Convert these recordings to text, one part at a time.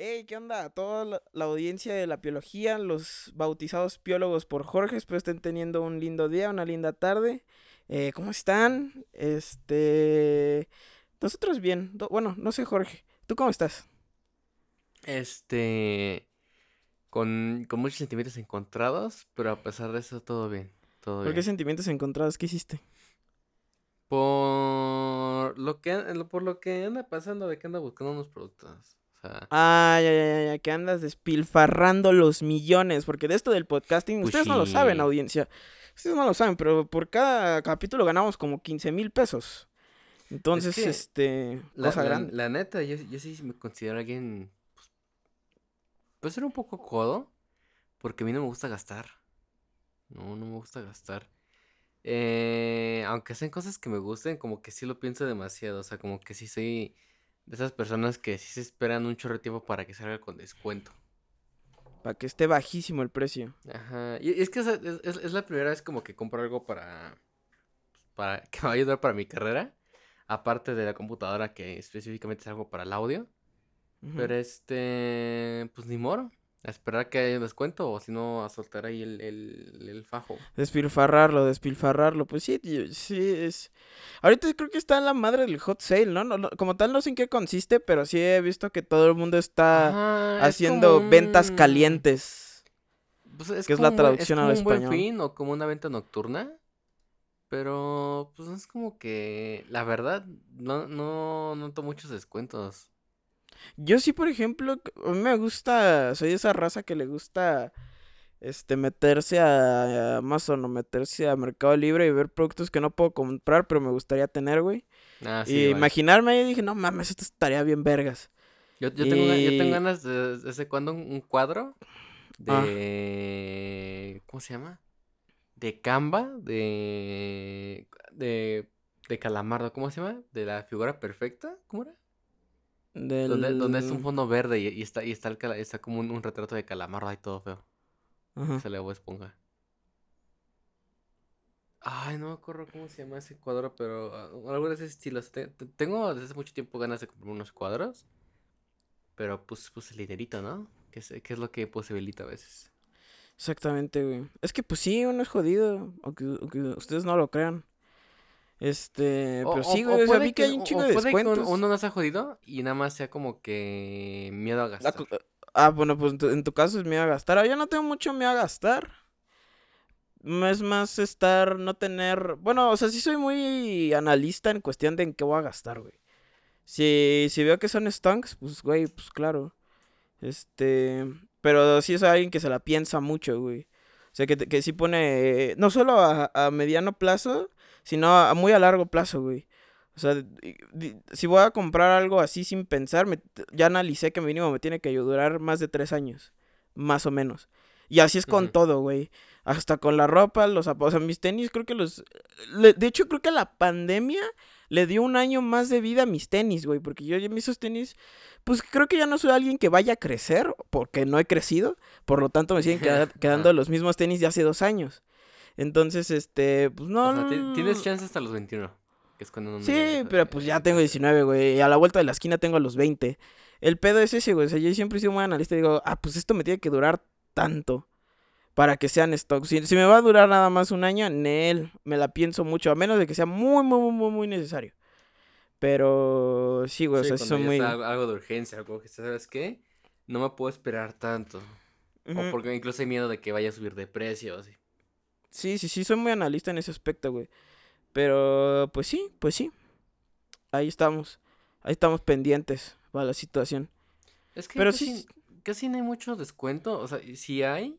Hey, ¿qué onda? Toda la, la audiencia de la biología, los bautizados biólogos por Jorge, espero estén teniendo un lindo día, una linda tarde. Eh, ¿Cómo están? Este... Nosotros bien. Bueno, no sé, Jorge. ¿Tú cómo estás? Este, con, con muchos sentimientos encontrados, pero a pesar de eso, todo bien, todo ¿Por qué bien. sentimientos encontrados? ¿Qué hiciste? Por lo que, por lo que anda pasando de que anda buscando unos productos. Sea, ya, ya, ya, ya, que andas despilfarrando los millones, porque de esto del podcasting, pues ustedes no lo saben, audiencia. Ustedes no lo saben, pero por cada capítulo ganamos como 15 mil pesos. Es Entonces, que, este, la, cosa la, grande. la neta, yo, yo sí me considero alguien, pues, puede ser un poco codo, porque a mí no me gusta gastar. No, no me gusta gastar. Eh, aunque sean cosas que me gusten, como que sí lo pienso demasiado. O sea, como que sí soy de esas personas que sí se esperan un chorro de tiempo para que salga con descuento. Para que esté bajísimo el precio. Ajá. Y es que es, es- es la primera vez como que compro algo para, para que me va a ayudar para mi carrera. Aparte de la computadora que específicamente es algo para el audio. Pero este, pues ni moro. A esperar que haya un descuento o si no a soltar ahí el, el, el fajo. Despilfarrarlo, despilfarrarlo. Pues sí, tío, sí es. Ahorita creo que está en la madre del hot sale, ¿no? No, no- Como tal, no sé en qué consiste, pero sí he visto que todo el mundo está Ajá, es como haciendo ventas calientes, Pues es que es la traducción al buen español. fin o como una venta nocturna. Pero pues es como que la verdad no, no noto muchos descuentos. Yo sí, por ejemplo, a mí me gusta, soy de esa raza que le gusta, este, meterse a Amazon o meterse a Mercado Libre y ver productos que no puedo comprar, pero me gustaría tener, güey. Ah, sí, Y imaginarme ahí dije, no mames, esto estaría bien vergas. Yo, yo tengo, yo tengo Y... ganas de, desde cuando un, un cuadro Ah, de... ¿Cómo se llama? De Canva, de... De, de Calamardo, ¿cómo se llama? De la figura perfecta, ¿cómo era? Donde, donde es un fondo verde y, y está, y está, el está como un, un retrato de Calamardo ahí todo feo. Que Ajá. sale Bob Esponja. Ay, no me acuerdo cómo se llama ese cuadro, pero ah, algo de ese estilo. o sea, te- te- tengo desde hace mucho tiempo ganas de comprar unos cuadros, pero pues, pues el dinerito, ¿no? Que es, que es lo que posibilita a veces. Exactamente, güey. Es que pues sí, uno es jodido, aunque, aunque ustedes no lo crean. Este, O, pero o, sí, o güey, o sea, puede vi que que, hay un o, chingo o de que descuentos. uno no se ha jodido y nada más sea como que miedo a La gastar. Ah, bueno, pues en tu, en tu caso es miedo a gastar. Ah, Yo no tengo mucho miedo a gastar. Mm, Es más estar, no tener... Bueno, o sea, sí soy muy analista en cuestión de en qué voy a gastar, güey. Si, si veo que son stunks, pues, güey, pues claro. Este... Pero sí es alguien que se la piensa mucho, güey. O sea, que, que sí pone... No solo a, a mediano plazo, sino a, muy a largo plazo, güey. O sea, si voy a comprar algo así sin pensar, me- ya analicé que mínimo me tiene que durar más de tres años. Más o menos. Y así es con todo, güey. Hasta con la ropa, los zapatos. O sea, mis tenis, creo que los. le- de hecho, creo que la pandemia le dio un año más de vida a mis tenis, güey. Porque yo ya esos tenis. Pues creo que ya no soy alguien que vaya a crecer. Porque no he crecido. Por lo tanto, me siguen queda- quedando los mismos tenis de hace dos años. Entonces, este. Pues no. O sea, ti- tienes chance hasta los 21, que es cuando Sí, pero pues ya tengo crecer. 19, güey. Y a la vuelta de la esquina tengo los 20. El pedo es ese, güey. O sea, yo siempre he sido muy analista y digo, ah, pues esto me tiene que durar tanto para que sean stock. Si, si me va a durar nada más un año, Nel, me la pienso mucho, a menos de que sea muy, muy, muy, muy, muy necesario. Pero sí, güey, o Sí, sea, sí cuando son muy... algo, de urgencia, algo que ¿sabes qué? No me puedo esperar tanto. O porque incluso hay miedo de que vaya a subir de precio, así. Sí, sí, sí, soy muy analista en ese aspecto, güey. Pero, pues sí, pues sí. Ahí estamos. Ahí estamos pendientes para la situación. Es que Pero sí, casi, casi no hay mucho descuento. O sea, si hay,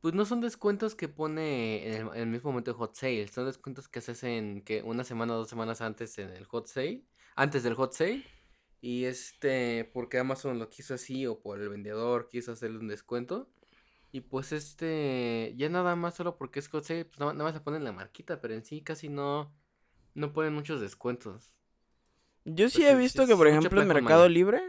pues no son descuentos que pone en el, en el mismo momento de hot sale. Son descuentos que se hacen que una semana o dos semanas antes en el hot sale. Antes del hot sale. Y este, porque Amazon lo quiso así o por el vendedor quiso hacerle un descuento. Y pues este, ya nada más solo porque es sale, pues nada, nada más le ponen la marquita, pero en sí casi no, no ponen muchos descuentos. yo sí Pues he visto que, por ejemplo, en Mercado. Libre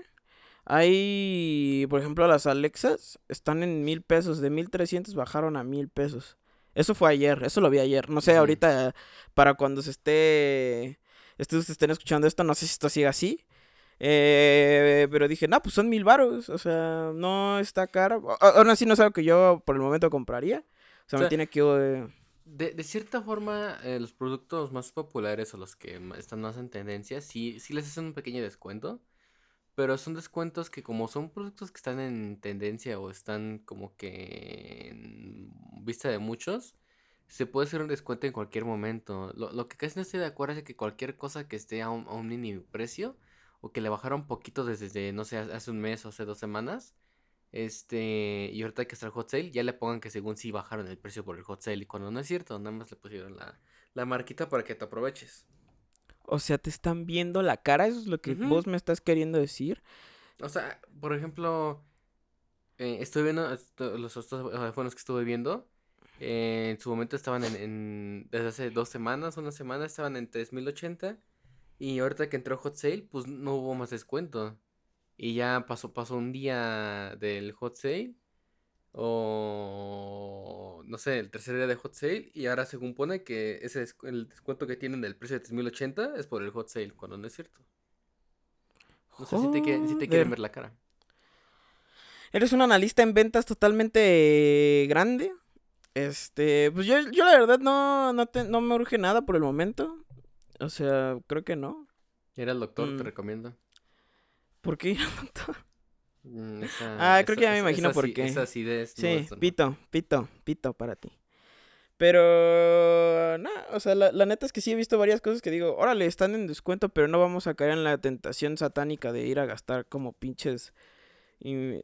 hay, por ejemplo, las Alexas están en mil pesos. De mil trescientos bajaron a mil pesos. Eso fue ayer, eso lo vi ayer. No sé, ahorita, para cuando se esté, ustedes estén escuchando esto, no sé si esto sigue así. Eh, pero dije, no, pues son mil varos. O sea, no está caro. Aún así no es algo que yo por el momento compraría. O sea, O me sea, tiene que... eh, De, de cierta forma, eh, los productos más populares o los que están más en tendencia, sí, sí les hacen un pequeño descuento, pero son descuentos que como son productos que están en tendencia o están como que en vista de muchos, se puede hacer un descuento en cualquier momento. Lo, lo que casi no estoy de acuerdo es que cualquier cosa que esté a un, a un mini precio o que le bajara un poquito desde, no sé, hace un mes o hace dos semanas, este, y ahorita que está el hot sale, ya le pongan que según sí bajaron el precio por el hot sale. Y cuando no es cierto, nada más le pusieron la, la marquita para que te aproveches. O sea, te están viendo la cara. Eso es lo que vos me estás queriendo decir. O sea, por ejemplo, eh, estoy viendo esto- los otros teléfonos que estuve viendo. eh, en su momento estaban en, en- desde hace dos semanas, una semana, estaban en 3080. Y ahorita que entró Hot Sale, pues no hubo más descuento. Y ya pasó, pasó un día del Hot Sale. O no sé, el tercer día de Hot Sale. Y ahora según pone que ese descu- el descuento que tienen del precio de 3080 es por el Hot Sale, cuando no es cierto. No sé si te, quieren- si te quieren ver la cara. Eres un analista en ventas totalmente grande. Este, pues yo, yo la verdad no, no, te- no me urge nada por el momento. O sea, creo que no. Era el doctor, te Mm. recomiendo. ¿Por qué? Mm, esa- Ah, creo que ya me imagino esa por qué. Esa acidez. Sí, no. pito, pito, pito para ti. Pero, no, o sea, la, la neta es que sí he visto varias cosas que digo, órale, están en descuento, pero no vamos a caer en la tentación satánica de ir a gastar como pinches,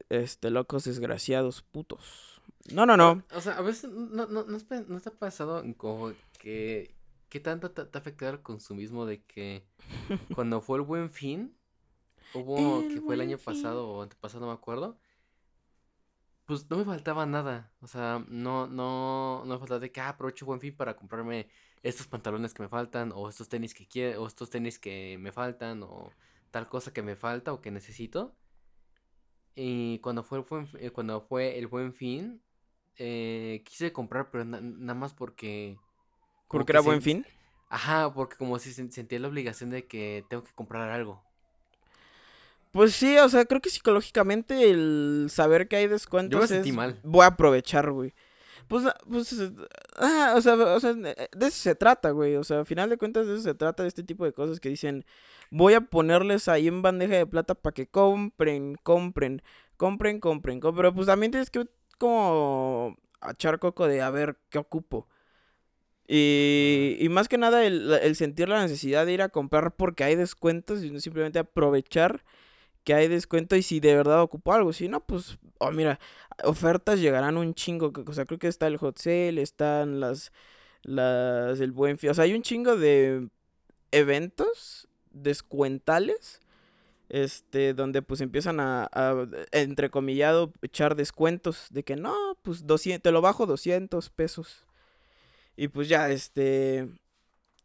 este, locos desgraciados putos. No, no, no. O sea, a veces no, no, no, ¿no te ha pasado como que qué tanto te, te ha afectado el consumismo de que cuando fue el Buen Fin, hubo El que fue el año pasado o antepasado, no me acuerdo, pues no me faltaba nada. O sea, no, no, no me faltaba de que ah, aprovecho Buen Fin para comprarme estos pantalones que me faltan, o estos tenis que quiero, o estos tenis que me faltan, o tal cosa que me falta o que necesito. Y cuando fue el buen, eh, cuando fue el buen fin, eh, quise comprar, pero na- nada más porque... Porque que era buen fin. Ajá, porque como si sen- sentía la obligación de que tengo que comprar algo. Pues sí, o sea, creo que psicológicamente el saber que hay descuentos Yo me sentí es, mal. voy a aprovechar, güey. Pues, ah, pues, ah, o sea, o sea, de eso se trata, güey. O sea, al final de cuentas de eso se trata, de este tipo de cosas que dicen, voy a ponerles ahí en bandeja de plata para que compren, compren, compren, compren, compren. Pero pues también tienes que como echar coco de a ver qué ocupo. Y, y más que nada el, el sentir la necesidad de ir a comprar porque hay descuentos y simplemente aprovechar que hay descuento y si de verdad ocupo algo. Si no, pues, oh, mira, ofertas llegarán un chingo. O sea, creo que está el hot sale, están las, las, el buen fin. O sea, hay un chingo de eventos descuentales. Este, donde pues empiezan a, a, entrecomillado, echar descuentos de que no, pues 200, te lo bajo 200 pesos. Y pues ya, este,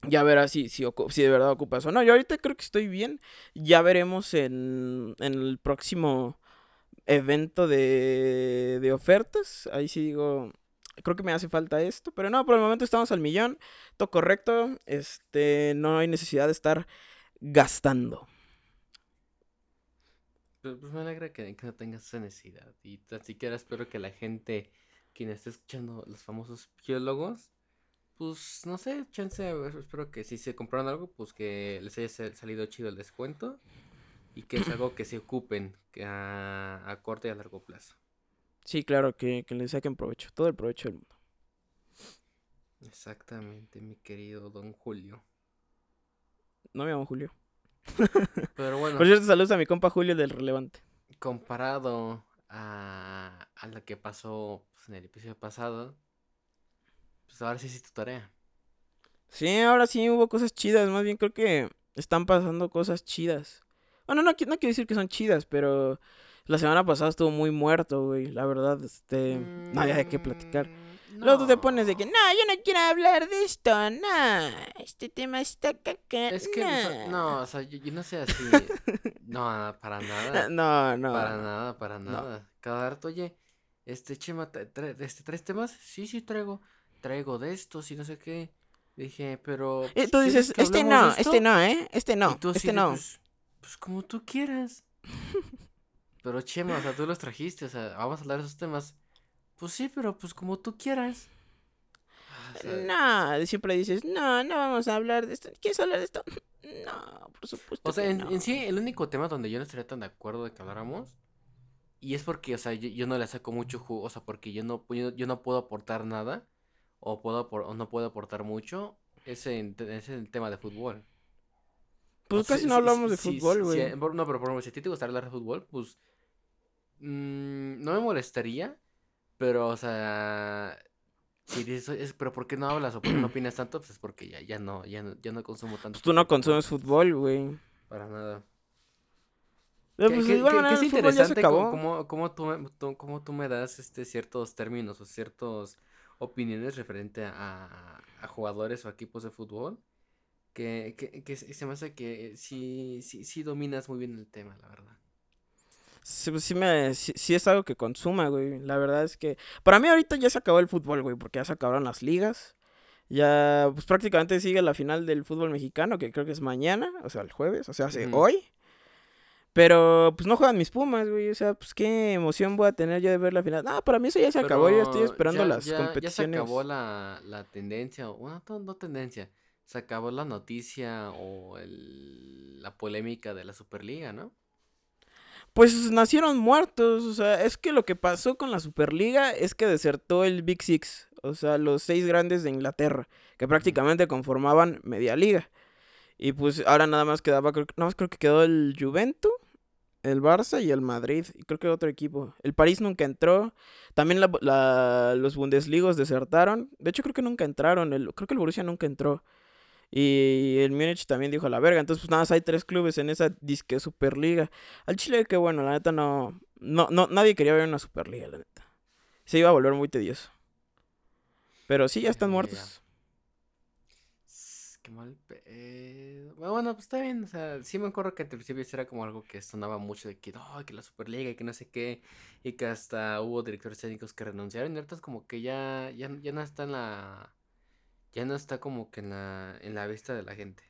ya verás si, si, si de verdad ocupas o no. Yo ahorita creo que estoy bien. Ya veremos en, en el próximo evento de, de ofertas. Ahí sí digo, creo que me hace falta esto. Pero no, por el momento estamos al millón. Todo correcto. Este, no hay necesidad de estar gastando. Pero pues me alegra que, que no tengas esa necesidad. Y tan siquiera espero que la gente, quien esté escuchando los famosos biólogos, pues no sé, chance, espero que si se compraron algo, pues que les haya sa- salido chido el descuento. Y que es algo que se ocupen a, a corto y a largo plazo. Sí, claro, que, que le saquen provecho. Todo el provecho del mundo. Exactamente, mi querido don Julio. No me llamo Julio. Pero bueno, Por cierto, saludos a mi compa Julio del Relevante. comparado a, a lo que pasó pues, en el episodio pasado, pues ahora sí hiciste tu tarea. Sí, ahora sí hubo cosas chidas. Más bien creo que están pasando cosas chidas. Bueno, no, no quiero decir que son chidas, pero la semana pasada estuvo muy muerto, güey. La verdad, este... No había de qué platicar. Mm, Luego tú te pones de no. que, no, yo no quiero hablar de esto, no. Este tema está caca. Es que, o sea, no". no, o sea, yo, yo no sé así. No, para nada. No, no. Para nada, para no. nada. Cada rato, oye, este Chema, tra- tra- este, ¿traes temas? Sí, sí, traigo. Traigo de estos y no sé qué. Dije, pero. Y pues, tú ¿quieres dices, este no, este no, ¿eh? Este Y no, tú este de, no. Pues, Pues como tú quieras. pero Chema, o sea, tú los trajiste, o sea, vamos a hablar de esos temas. Pues sí, pero pues como tú quieras. Ah, no, siempre dices, no, no vamos a hablar de esto. ¿Quieres hablar de esto? No, por supuesto. O sea, en, sí, el único tema donde yo no estaría tan de acuerdo de que habláramos. Y es porque, o sea, yo, no le saco mucho jugo, o sea, porque yo no, yo, no puedo aportar nada, o, puedo, o no puedo aportar mucho, es en, es el tema de fútbol. Pues casi no hablamos de fútbol, güey. no, pero por ejemplo, si a ti te gustaría hablar de fútbol, pues. Mmm, no me molestaría. Pero, o sea. Si dices, es, pero ¿por qué no hablas o por qué no opinas tanto? Pues es porque ya, ya no, ya no, ya no consumo tanto. Pues tú no consumes fútbol, güey. Para nada. Pero pues, ¿Qué, bueno, es interesante cómo, cómo, tú, cómo tú me das este ciertos términos o ciertas opiniones referente a, a, jugadores o equipos de fútbol que, que, que, se me hace que sí, sí, sí dominas muy bien el tema, la verdad. Sí, pues sí, me, sí, es algo que consuma, güey. La verdad es que... Para mí ahorita ya se acabó el fútbol, güey, porque ya se acabaron las ligas. Ya, pues prácticamente sigue la final del fútbol mexicano, que creo que es mañana, o sea, el jueves, o sea, hace hoy. Pero, pues no juegan mis Pumas, güey. O sea, pues qué emoción voy a tener yo de ver la final. No, para mí eso ya se acabó. Yo estoy esperando las competiciones. Ya se acabó la, la tendencia, o no, no tendencia. Se acabó la noticia o el, la polémica de la Superliga, ¿no? pues nacieron muertos. O sea, es que lo que pasó con la Superliga es que desertó el Big Six. O sea, los seis grandes de Inglaterra, que prácticamente conformaban media liga. Y pues ahora nada más quedaba, creo, nada más creo que quedó el Juventus, el Barça y el Madrid. Y creo que otro equipo. El París nunca entró. También los Bundesligos desertaron. De hecho, creo que nunca entraron. El, creo que el Borussia nunca entró. Y el Múnich también dijo la verga. Entonces, pues nada más hay tres clubes en esa disque Superliga. Al Chile, que bueno, la neta no, no, no. Nadie quería ver una Superliga, la neta. Se iba a volver muy tedioso. Pero sí, ya están muertos. Qué mal Bueno, pues está bien. O sea, sí me acuerdo que al principio era como algo que sonaba mucho de que, oh, que la Superliga y que no sé qué. Y que hasta hubo directores técnicos que renunciaron. Y ahorita es como que ya, ya, ya no está en la ya no está como que en la, en la vista de la gente.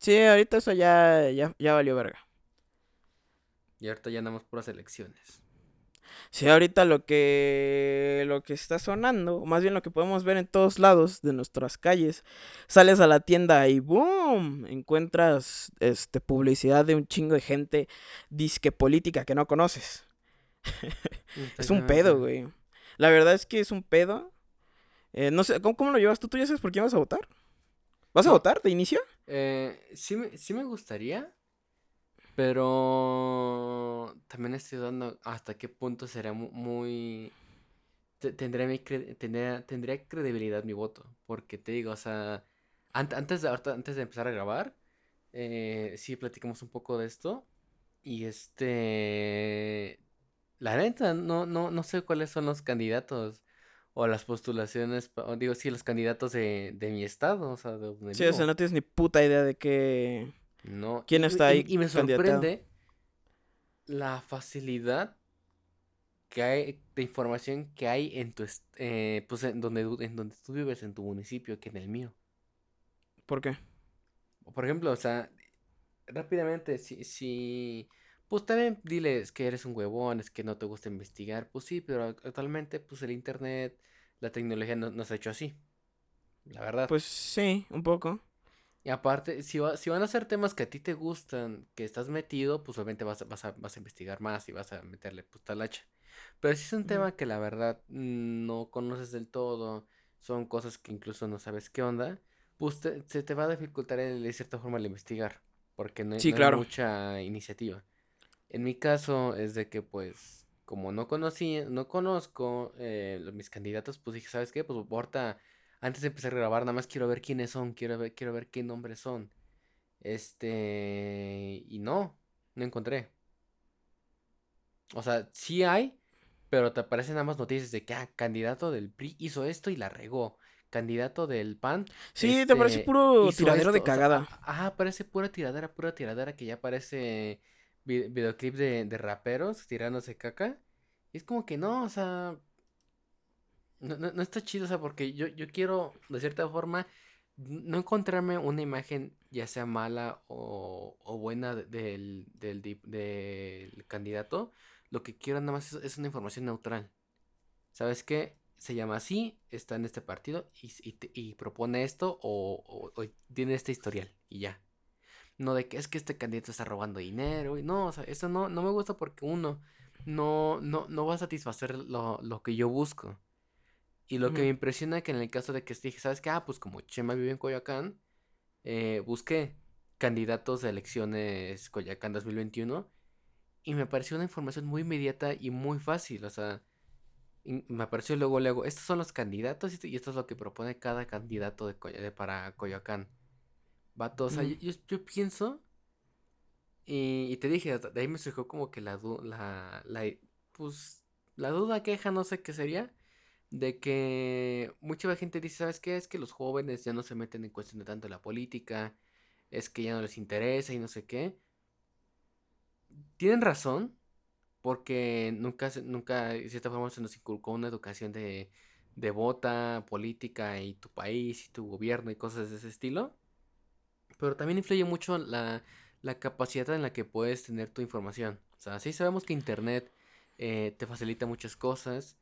Sí, ahorita eso ya, ya, ya valió verga. Y ahorita ya andamos puras elecciones. Sí, ahorita lo que lo que está sonando, o más bien lo que podemos ver en todos lados de nuestras calles, sales a la tienda y boom, encuentras este publicidad de un chingo de gente disque política que no conoces. es un pedo, güey. La verdad es que es un pedo eh, no sé, ¿cómo, lo llevas tú? ¿Tú ya sabes por quién vas a votar? ¿Vas a votar de inicio? Eh, sí me gustaría, pero también estoy dando hasta qué punto será muy... tendría, mi tendría, tendría credibilidad mi voto, porque te digo, o sea, antes, de, antes de empezar a grabar, eh, sí platicamos un poco de esto, y este... La neta, no, no, no sé cuáles son los candidatos o las postulaciones, digo, sí, los candidatos de, de mi estado, o sea, de donde Sí, o sea, no tienes ni puta idea de qué... No. ¿Quién está ahí? Y, me sorprende la facilidad que hay de información que hay en tu, eh, pues en donde, en donde tú vives, en tu municipio, que en el mío. ¿Por qué? Por ejemplo, o sea, rápidamente, si, si, pues también diles que eres un huevón, es que no te gusta investigar, pues sí, pero actualmente, pues el internet, la tecnología no, nos ha hecho así. La verdad. Pues sí, un poco. Y aparte, si, si van a ser temas que a ti te gustan, que estás metido, pues obviamente vas, vas, a, vas a investigar más y vas a meterle pues talacha. Pero si es un tema que la verdad no conoces del todo, son cosas que incluso no sabes qué onda, pues se te va a dificultar de cierta forma el investigar, porque no, hay mucha iniciativa. En mi caso es de que pues como no conocí, no conozco eh, mis candidatos, pues dije, ¿sabes qué? Pues ahorita, antes de empezar a grabar, nada más quiero ver quiénes son, quiero ver, quiero ver qué nombres son. Este, y no, no encontré. O sea, sí hay, pero te aparecen nada más noticias de que, ah, candidato del PRI hizo esto y la regó. Candidato del PAN. Sí, te parece este, puro tiradero de cagada. ajá, parece pura tiradera, pura tiradera que ya parece videoclip de, de raperos tirándose caca. Y es como que no, o sea. No, no, está chido, o sea, porque yo, yo quiero, de cierta forma, no encontrarme una imagen ya sea mala o, o buena del, del, del, candidato, lo que quiero nada más es, una información neutral. ¿Sabes qué? Se llama así, está en este partido y, y, propone esto o, o, tiene este historial y ya. No de que es que este candidato está robando dinero. Y no, o sea, eso no, no me gusta porque uno no, no, no va a satisfacer lo, lo que yo busco. Y lo que me impresiona que en el caso de que dije, ¿sabes qué? Ah, pues como Chema vive en Coyoacán, eh, busqué candidatos de elecciones Coyoacán 2021 y me pareció una información muy inmediata y muy fácil. O sea, me apareció luego, luego, estos son los candidatos y esto es lo que propone cada candidato de, para Coyoacán. Vato, o sea, yo, yo, pienso y, te dije, de ahí me surgió como que la, la, la, pues, la duda, queja, no sé qué sería de que mucha gente dice, ¿sabes qué? Es que los jóvenes ya no se meten en cuestión de tanto la política, es que ya no les interesa y no sé qué. Tienen razón, porque nunca, nunca, de cierta forma, se nos inculcó una educación de, vota, política y tu país y tu gobierno y cosas de ese estilo. Pero también influye mucho la, la capacidad en la que puedes tener tu información. O sea, sí sabemos que Internet eh, te facilita muchas cosas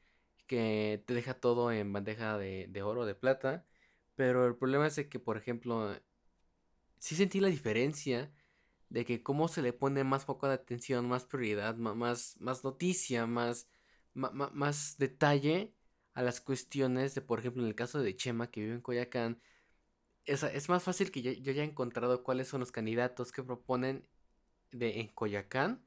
que te deja todo en bandeja de, de oro, de plata. Pero el problema es que, por ejemplo, sí sentí la diferencia de que cómo se le pone más foco de atención, más prioridad, más, más noticia, más, más, detalle a las cuestiones de, por ejemplo, en el caso de Chema, que vive en Coyacán, es, es más fácil que yo, yo haya encontrado cuáles son los candidatos que proponen de, en Coyacán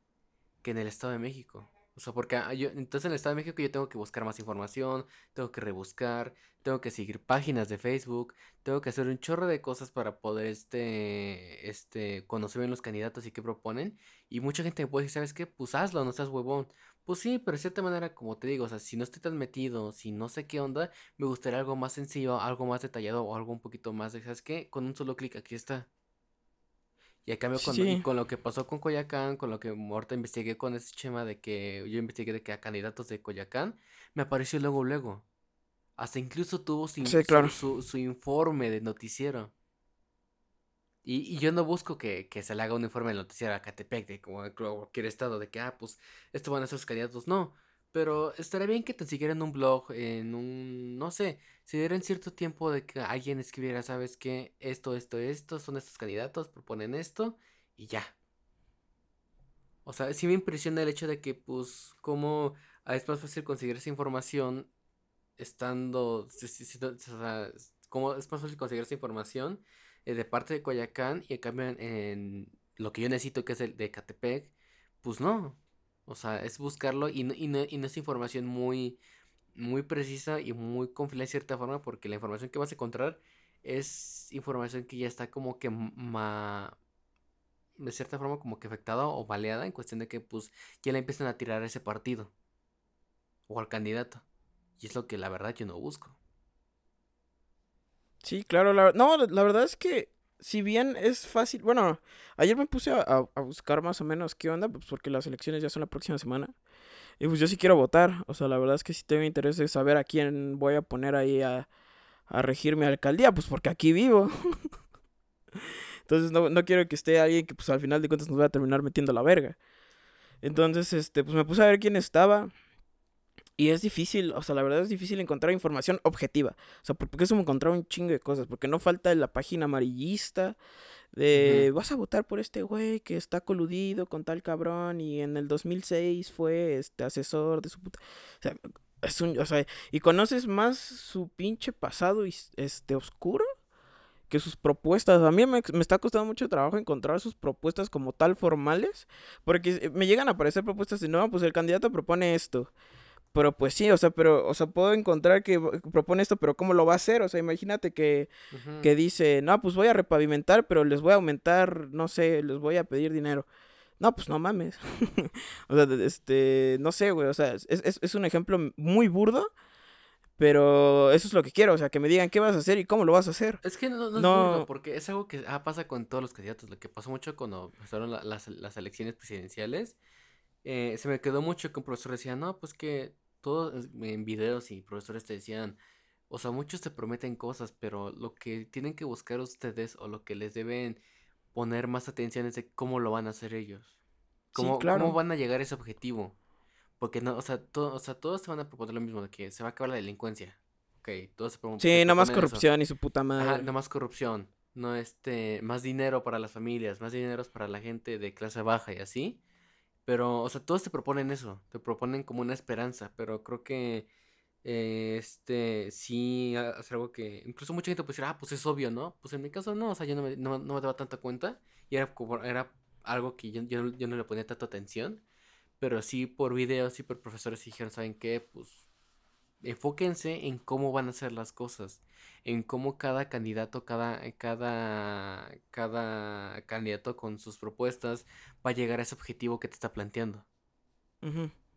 que en el Estado de México. O sea, porque ah, yo, entonces en el Estado de México yo tengo que buscar más información, tengo que rebuscar, tengo que seguir páginas de Facebook, tengo que hacer un chorro de cosas para poder este, este, conocer bien los candidatos y qué proponen. Y mucha gente me puede decir, ¿sabes qué? Pues hazlo, no seas huevón. Pues sí, pero de cierta manera, como te digo, o sea, si no estoy tan metido, si no sé qué onda, me gustaría algo más sencillo, algo más detallado o algo un poquito más de, ¿sabes qué? Con un solo clic aquí está. Y a cambio, con, con lo que pasó con Coyacán, con lo que ahorita investigué con ese chema de que yo investigué de que a candidatos de Coyacán, me apareció luego, luego. Hasta incluso tuvo su, su, informe de noticiero. Y, yo no busco que, se le haga un informe de noticiero a Catepec, de como cualquier estado, de que, ah, pues, estos van a ser los candidatos. No, pero estaría bien que te siguieran un blog, en un, no sé, si dieran cierto tiempo de que alguien escribiera, sabes qué, esto, esto, esto, son estos candidatos, proponen esto y ya. O sea, sí me impresiona el hecho de que, pues, como es más fácil conseguir esa información estando, o sea, como es más fácil conseguir esa información eh, de parte de Coyacán y en cambio en, lo que yo necesito que es el de Catepec, pues no. O sea, es buscarlo y no, y no, y no es información muy, muy precisa y muy confiable de cierta forma porque la información que vas a encontrar es información que ya está como que ma, de cierta forma como que afectada o baleada en cuestión de que pues ya le empiezan a tirar a ese partido o al candidato. Y es lo que la verdad yo no busco. Sí, claro, la, no, la verdad es que si bien es fácil, bueno, ayer me puse a, buscar más o menos qué onda, pues porque las elecciones ya son la próxima semana. Y pues yo sí quiero votar, o sea, la verdad es que sí tengo interés de saber a quién voy a poner ahí a, a regir mi alcaldía, pues porque aquí vivo. Entonces no, no quiero que esté alguien que pues al final de cuentas nos va a terminar metiendo la verga. Entonces, este, pues me puse a ver quién estaba. Y es difícil, o sea, la verdad es difícil encontrar información objetiva. O sea, porque eso me encontrar un chingo de cosas. Porque no falta la página amarillista de vas a votar por este güey que está coludido con tal cabrón y en el 2006 fue este asesor de su puta. O sea, es un, o sea, y conoces más su pinche pasado este oscuro que sus propuestas. A mí me, me, está costando mucho trabajo encontrar sus propuestas como tal formales, porque me llegan a aparecer propuestas de no, pues el candidato propone esto. Pero pues sí, o sea, pero, o sea, puedo encontrar que propone esto, pero ¿cómo lo va a hacer? O sea, imagínate que, que dice, no, pues voy a repavimentar, pero les voy a aumentar, no sé, les voy a pedir dinero. No, pues no mames. o sea, este, no sé, güey, o sea, es, es, es un ejemplo muy burdo, pero eso es lo que quiero, o sea, que me digan qué vas a hacer y cómo lo vas a hacer. Es que no, no, es burdo, porque es algo que ah, pasa con todos los candidatos, lo que pasó mucho cuando pasaron las, las elecciones presidenciales eh, se me quedó mucho que un profesor decía, no, pues que todos en videos y profesores te decían, O sea, muchos te prometen cosas, pero lo que tienen que buscar ustedes o lo que les deben poner más atención es de cómo lo van a hacer ellos. Cómo, cómo van a llegar a ese objetivo. Porque no, o sea, todo, o sea, todos te van a proponer lo mismo, de que se va a acabar la delincuencia. Ok, todos se proponen. Sí, no más corrupción y su puta madre. Ajá, no más corrupción. No este, más dinero para las familias, más dinero para la gente de clase baja y así. Pero, o sea, todos te proponen eso, te proponen como una esperanza, pero creo que eh, este sí hacer algo que incluso mucha gente puede decir, ah, pues es obvio, ¿no? Pues en mi caso no, o sea, yo no me, no, no me daba tanta cuenta y era, como, era algo que yo, yo, yo no le ponía tanta atención, pero sí por videos y por profesores dijeron, ¿saben qué? Pues enfóquense en cómo van a ser las cosas, en cómo cada candidato, cada, cada, cada candidato con sus propuestas va a llegar a ese objetivo que te está planteando.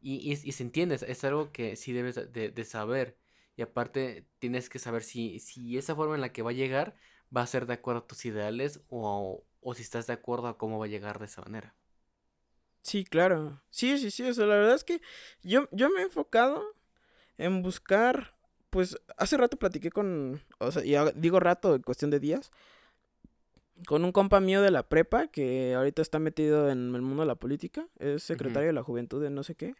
y, y, se entiende, es algo que sí debes de, saber. Y aparte tienes que saber si, si esa forma en la que va a llegar va a ser de acuerdo a tus ideales o, o si estás de acuerdo a cómo va a llegar de esa manera. Sí, claro. Sí, sí, sí. O sea, la verdad es que yo, yo me he enfocado en buscar, pues hace rato platiqué con, o sea, y digo rato, en cuestión de días, con un compa mío de la prepa que ahorita está metido en el mundo de la política, es secretario de la juventud de no sé qué.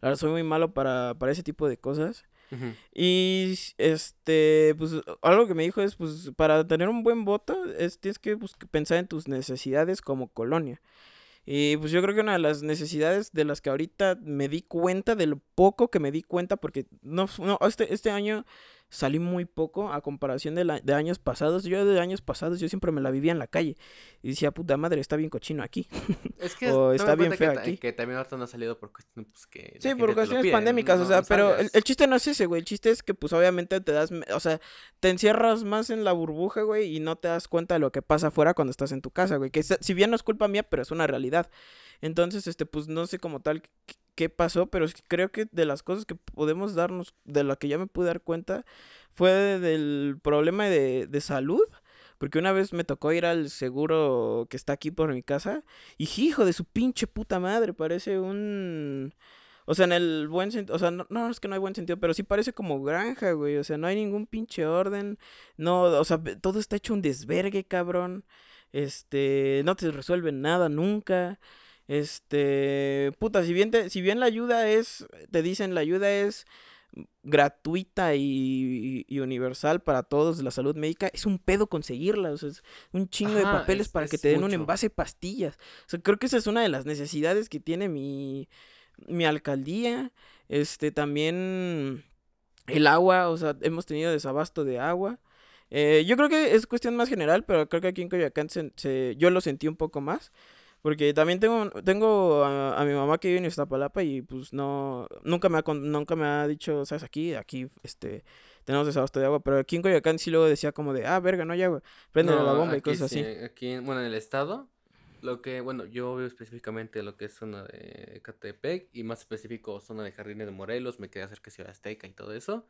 La verdad, soy muy malo para, para ese tipo de cosas. Y este, pues algo que me dijo es, pues para tener un buen voto, es, tienes que pensar en tus necesidades como colonia. Y pues yo creo que una de las necesidades de las que ahorita me di cuenta, de lo poco que me di cuenta, porque no, no este, este año salí muy poco a comparación de, la, de años pasados. Yo de años pasados yo siempre me la vivía en la calle y decía, puta madre, está bien cochino aquí. Es que o está bien feo aquí. Que también ahorita no ha salido por cuestiones pues, que Sí, por cuestiones pandémicas, o sea, pero el, chiste no es ese, güey. El chiste es que pues obviamente te das, o sea, te encierras más en la burbuja, güey, y no te das cuenta de lo que pasa afuera cuando estás en tu casa, güey. Que si bien no es culpa mía, pero es una realidad. Entonces, este, pues no sé como tal qué pasó, pero creo que de las cosas que podemos darnos, de lo que ya me pude dar cuenta, fue del problema de, de salud. Porque una vez me tocó ir al seguro que está aquí por mi casa. Y hijo de su pinche puta madre, parece un... O sea, en el buen sentido, o sea, no, no, es que no hay buen sentido, pero sí parece como granja, güey. O sea, no hay ningún pinche orden. No, o sea, todo está hecho un desvergue, cabrón. Este, no te resuelven nada nunca. Este, puta, si bien, si bien la ayuda es, te dicen, la ayuda es gratuita y, universal para todos la salud médica, es un pedo conseguirla, o sea, es un chingo de papeles para que te den un envase de pastillas. O sea, creo que esa es una de las necesidades que tiene mi, mi alcaldía. Este, también el agua, o sea, hemos tenido desabasto de agua. Eh, yo creo que es cuestión más general, pero creo que aquí en Coyoacán se, yo lo sentí un poco más. Porque también tengo, tengo a, mi mamá que vive en Iztapalapa y pues no, nunca me ha, nunca me ha dicho, sabes, aquí, aquí, este, tenemos desabasto de agua, pero aquí en Coyoacán sí luego decía como de, ah, verga, no hay agua, prende la bomba y cosas así. Aquí, bueno, en el estado, lo que, bueno, yo veo específicamente lo que es zona de Catepec y más específico zona de Jardines de Morelos, me quedé cerca de Ciudad Azteca y todo eso.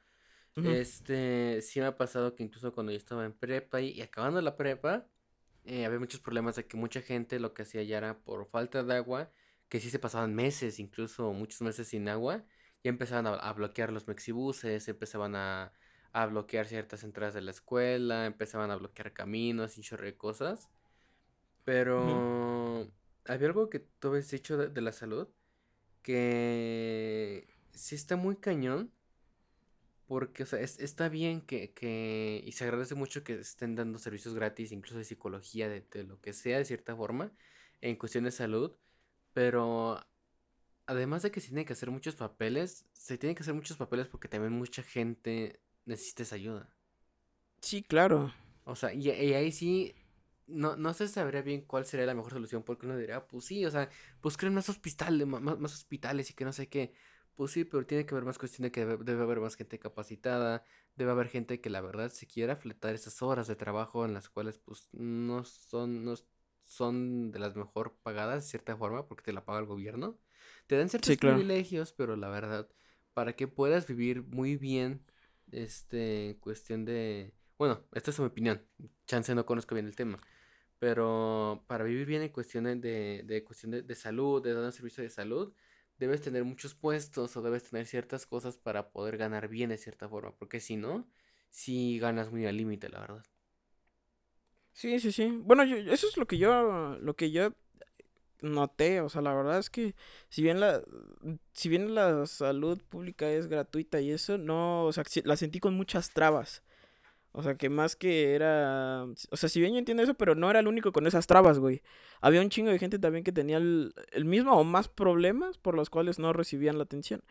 Este, sí me ha pasado que incluso cuando yo estaba en prepa y acabando la prepa, eh, había muchos problemas de que mucha gente lo que hacía ya era por falta de agua, que sí se pasaban meses, incluso muchos meses sin agua, y empezaban a, bloquear los mexibuses, empezaban a, a, bloquear ciertas entradas de la escuela, empezaban a bloquear caminos y chorre de cosas. Pero había algo que tú habías dicho de, de la salud, que sí está muy cañón porque, o sea, está bien que, que, y se agradece mucho que estén dando servicios gratis, incluso de psicología, de, lo que sea, de cierta forma, en cuestión de salud, pero además de que se tienen que hacer muchos papeles, se tienen que hacer muchos papeles porque también mucha gente necesita esa ayuda. Sí, claro. O sea, y, ahí sí, no, no se sabría bien cuál sería la mejor solución, porque uno diría, pues sí, o sea, pues creen más hospitales, más, más hospitales y que no sé qué. Pues sí, pero tiene que haber más cuestión de que debe, haber más gente capacitada, debe haber gente que la verdad se quiera fletar esas horas de trabajo en las cuales pues no son, no son de las mejor pagadas de cierta forma porque te la paga el gobierno. Te dan ciertos privilegios, pero la verdad, para que puedas vivir muy bien, este, cuestión de... Bueno, esta es mi opinión, chance no conozco bien el tema, pero para vivir bien en cuestión de, de cuestión de, de salud, de dar un servicio de salud, debes tener muchos puestos o debes tener ciertas cosas para poder ganar bien de cierta forma, porque si no, sí ganas muy al límite, la verdad. Sí, sí, sí. Bueno, yo, eso es lo que yo, lo que yo noté, o sea, la verdad es que si bien la, si bien la salud pública es gratuita y eso, no, o sea, la sentí con muchas trabas. O sea, que más que era... O sea, si bien yo entiendo eso, pero no era el único con esas trabas, güey. Había un chingo de gente también que tenía el, el mismo o más problemas por los cuales no recibían la atención.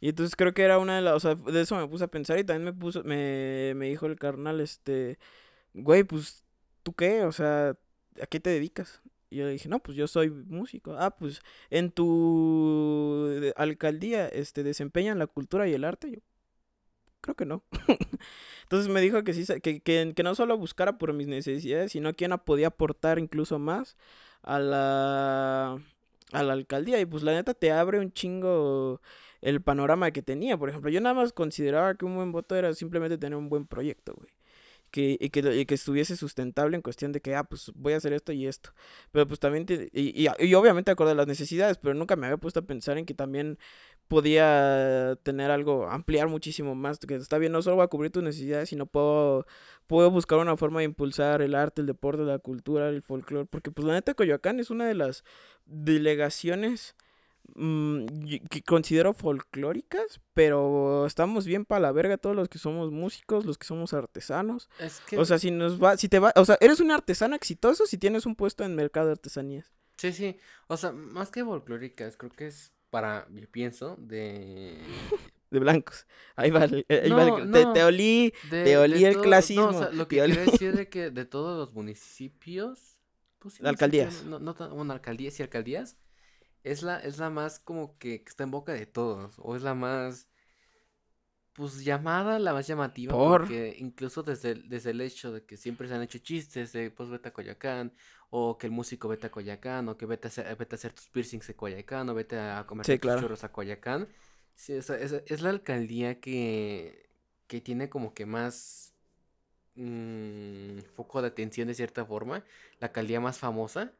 Y entonces creo que era una de las... O sea, de eso me puse a pensar y también me puso... Me, me dijo el carnal, este... Güey, pues, ¿tú qué? O sea, ¿a qué te dedicas? Y yo le dije, no, pues yo soy músico. Ah, pues en tu alcaldía este, desempeñan la cultura y el arte. Yo creo que no. Entonces me dijo que sí, que, que, que, no solo buscara por mis necesidades, sino quien podía aportar incluso más a la, a la alcaldía. Y pues la neta te abre un chingo el panorama que tenía. Por ejemplo, yo nada más consideraba que un buen voto era simplemente tener un buen proyecto, güey que, y, que, que estuviese sustentable en cuestión de que, ah, pues voy a hacer esto y esto. Pero pues también, y, y, obviamente acorde a las necesidades, pero nunca me había puesto a pensar en que también podía tener algo, ampliar muchísimo más, que está bien, no solo va a cubrir tus necesidades, sino puedo, puedo buscar una forma de impulsar el arte, el deporte, la cultura, el folclore, porque pues la neta Coyoacán es una de las delegaciones Mm, que considero folclóricas, pero estamos bien para la verga todos los que somos músicos, los que somos artesanos. O sea, si nos va, si te va, o sea, eres un artesano exitoso si tienes un puesto en mercado de artesanías. Sí, sí, o sea, más que folclóricas, creo que es para, yo pienso, de... de blancos. Ahí va, ahí va te, olí, te olí el clasismo. No, o sea, lo que quiero decir de que de todos los municipios... Pues, alcaldías. No, no, bueno, alcaldías y alcaldías es la, es la más como que, está en boca de todos. O es la más, pues llamada, la más llamativa. Porque incluso desde, desde el hecho de que siempre se han hecho chistes de, pues vete a Coyacán. O que el músico vete a Coyacán. O que vete a hacer, vete a hacer tus piercings a Coyacán. O vete a comer tus churros a Coyacán. Sí, es, es, la alcaldía que, que tiene como que más mmm, foco de atención de cierta forma. La alcaldía más famosa.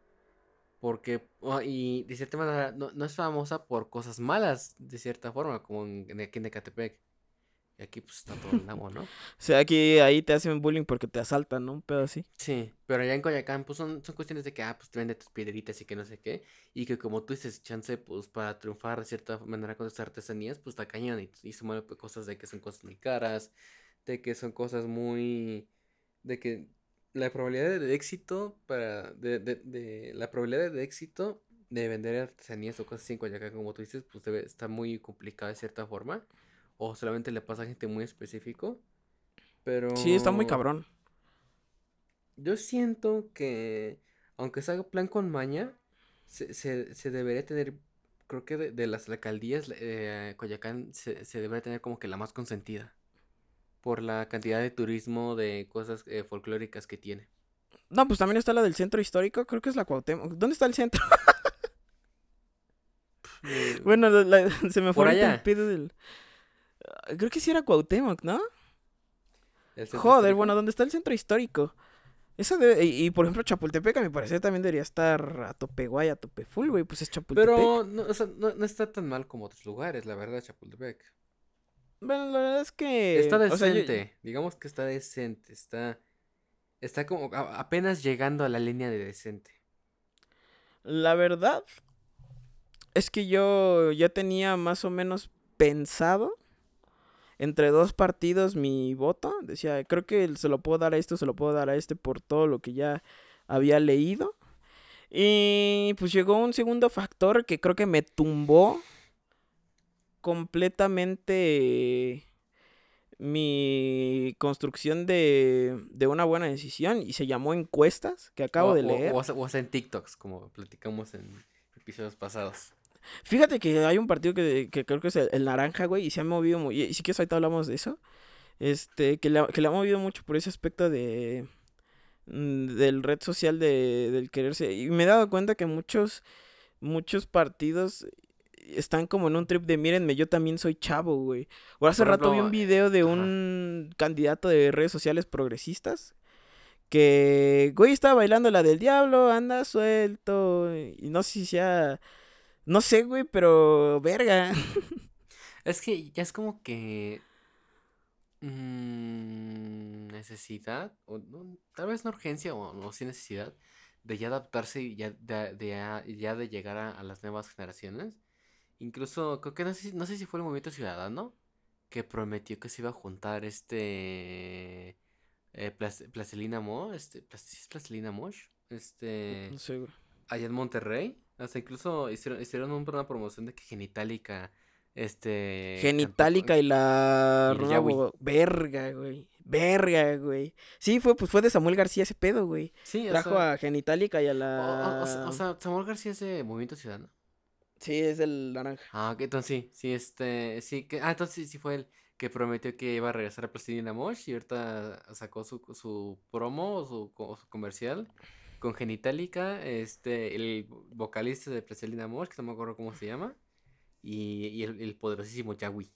Porque, y de cierta manera, no, no, es famosa por cosas malas, de cierta forma, como en, aquí en Ecatepec. Y aquí pues está todo el amor, ¿no? o sea, aquí ahí te hacen bullying porque te asaltan, ¿no? Un pedo así. Sí, pero allá en Coyacán, pues son, son cuestiones de que, ah, pues te vende tus piedritas y que no sé qué. Y que como tú dices, chance, pues para triunfar de cierta manera con tus artesanías, pues está cañón. Y, y se mueven cosas de que son cosas muy caras, de que son cosas muy. de que la probabilidad de éxito para de, de, de, la probabilidad de éxito de vender artesanías o cosas así en Coyacán como tú dices pues debe está muy complicada de cierta forma o solamente le pasa a gente muy específico pero sí está muy cabrón. yo siento que aunque se haga plan con maña se, se, se debería tener creo que de, las alcaldías eh, Coyacán se, se debería tener como que la más consentida por la cantidad de turismo de cosas eh, folclóricas que tiene. No, pues también está la del centro histórico, creo que es la Cuauhtémoc. ¿Dónde está el centro? Eh, bueno, se me fue el pido del... Ah, creo que sí era Cuauhtémoc, ¿no? Joder, bueno, ¿dónde está el centro histórico? Eso de, y, por ejemplo Chapultepec a mi parecer también debería estar a tope guay, a tope full, güey, pues es Chapultepec. Pero no, o sea, no, no, está tan mal como otros lugares, la verdad, Chapultepec. Bueno, la verdad es que. Está decente. Digamos que está decente. Está. Está como apenas llegando a la línea de decente. La verdad. Es que yo ya tenía más o menos pensado. Entre dos partidos mi voto. Decía, creo que se lo puedo dar a esto, se lo puedo dar a este por todo lo que ya había leído. Y pues llegó un segundo factor que creo que me tumbó completamente mi construcción de, de, una buena decisión y se llamó encuestas que acabo de leer. O, o, en TikToks, como platicamos en episodios pasados. Fíjate que hay un partido que, que creo que es el, Naranja, güey, y se ha movido muy... Y si quieres ahorita hablamos de eso. Este, que le, que le ha movido mucho por ese aspecto de... Mm, del red social de, del quererse. Y me he dado cuenta que muchos, muchos partidos están como en un trip de mírenme, yo también soy chavo, güey. O hace rato vi un video de un candidato de redes sociales progresistas que, güey, estaba bailando la del diablo, anda suelto. Y no sé si sea. No sé, güey, pero verga. Es que ya es como que. mm, necesidad, o tal vez no urgencia o no sin necesidad, de ya adaptarse y ya de, de, ya de llegar a, las nuevas generaciones. Incluso, creo que no sé, no sé si fue el movimiento ciudadano que prometió que se iba a juntar este eh, Placelina Mo, este, ¿es Placelina Mosh? Este, allá en Monterrey, hasta incluso hicieron, hicieron una promoción de que Genitalica, este... Genitalica y la... verga, güey. Verga, güey. Sí, fue, pues fue de Samuel García ese pedo, güey. Sí, Trajo a Genitalica y a la... O, sea, Samuel García es de Movimiento Ciudadano. Sí, es el naranja. Ah, ok, entonces sí, sí, este, sí, que, ah, entonces sí, sí fue él que prometió que iba a regresar a Plastilina Mosh y ahorita sacó su, su promo o su, su comercial con Genitalica, este, el vocalista de Plastilina Mosh, que no me acuerdo cómo se llama, y, y el, el poderosísimo Yagui.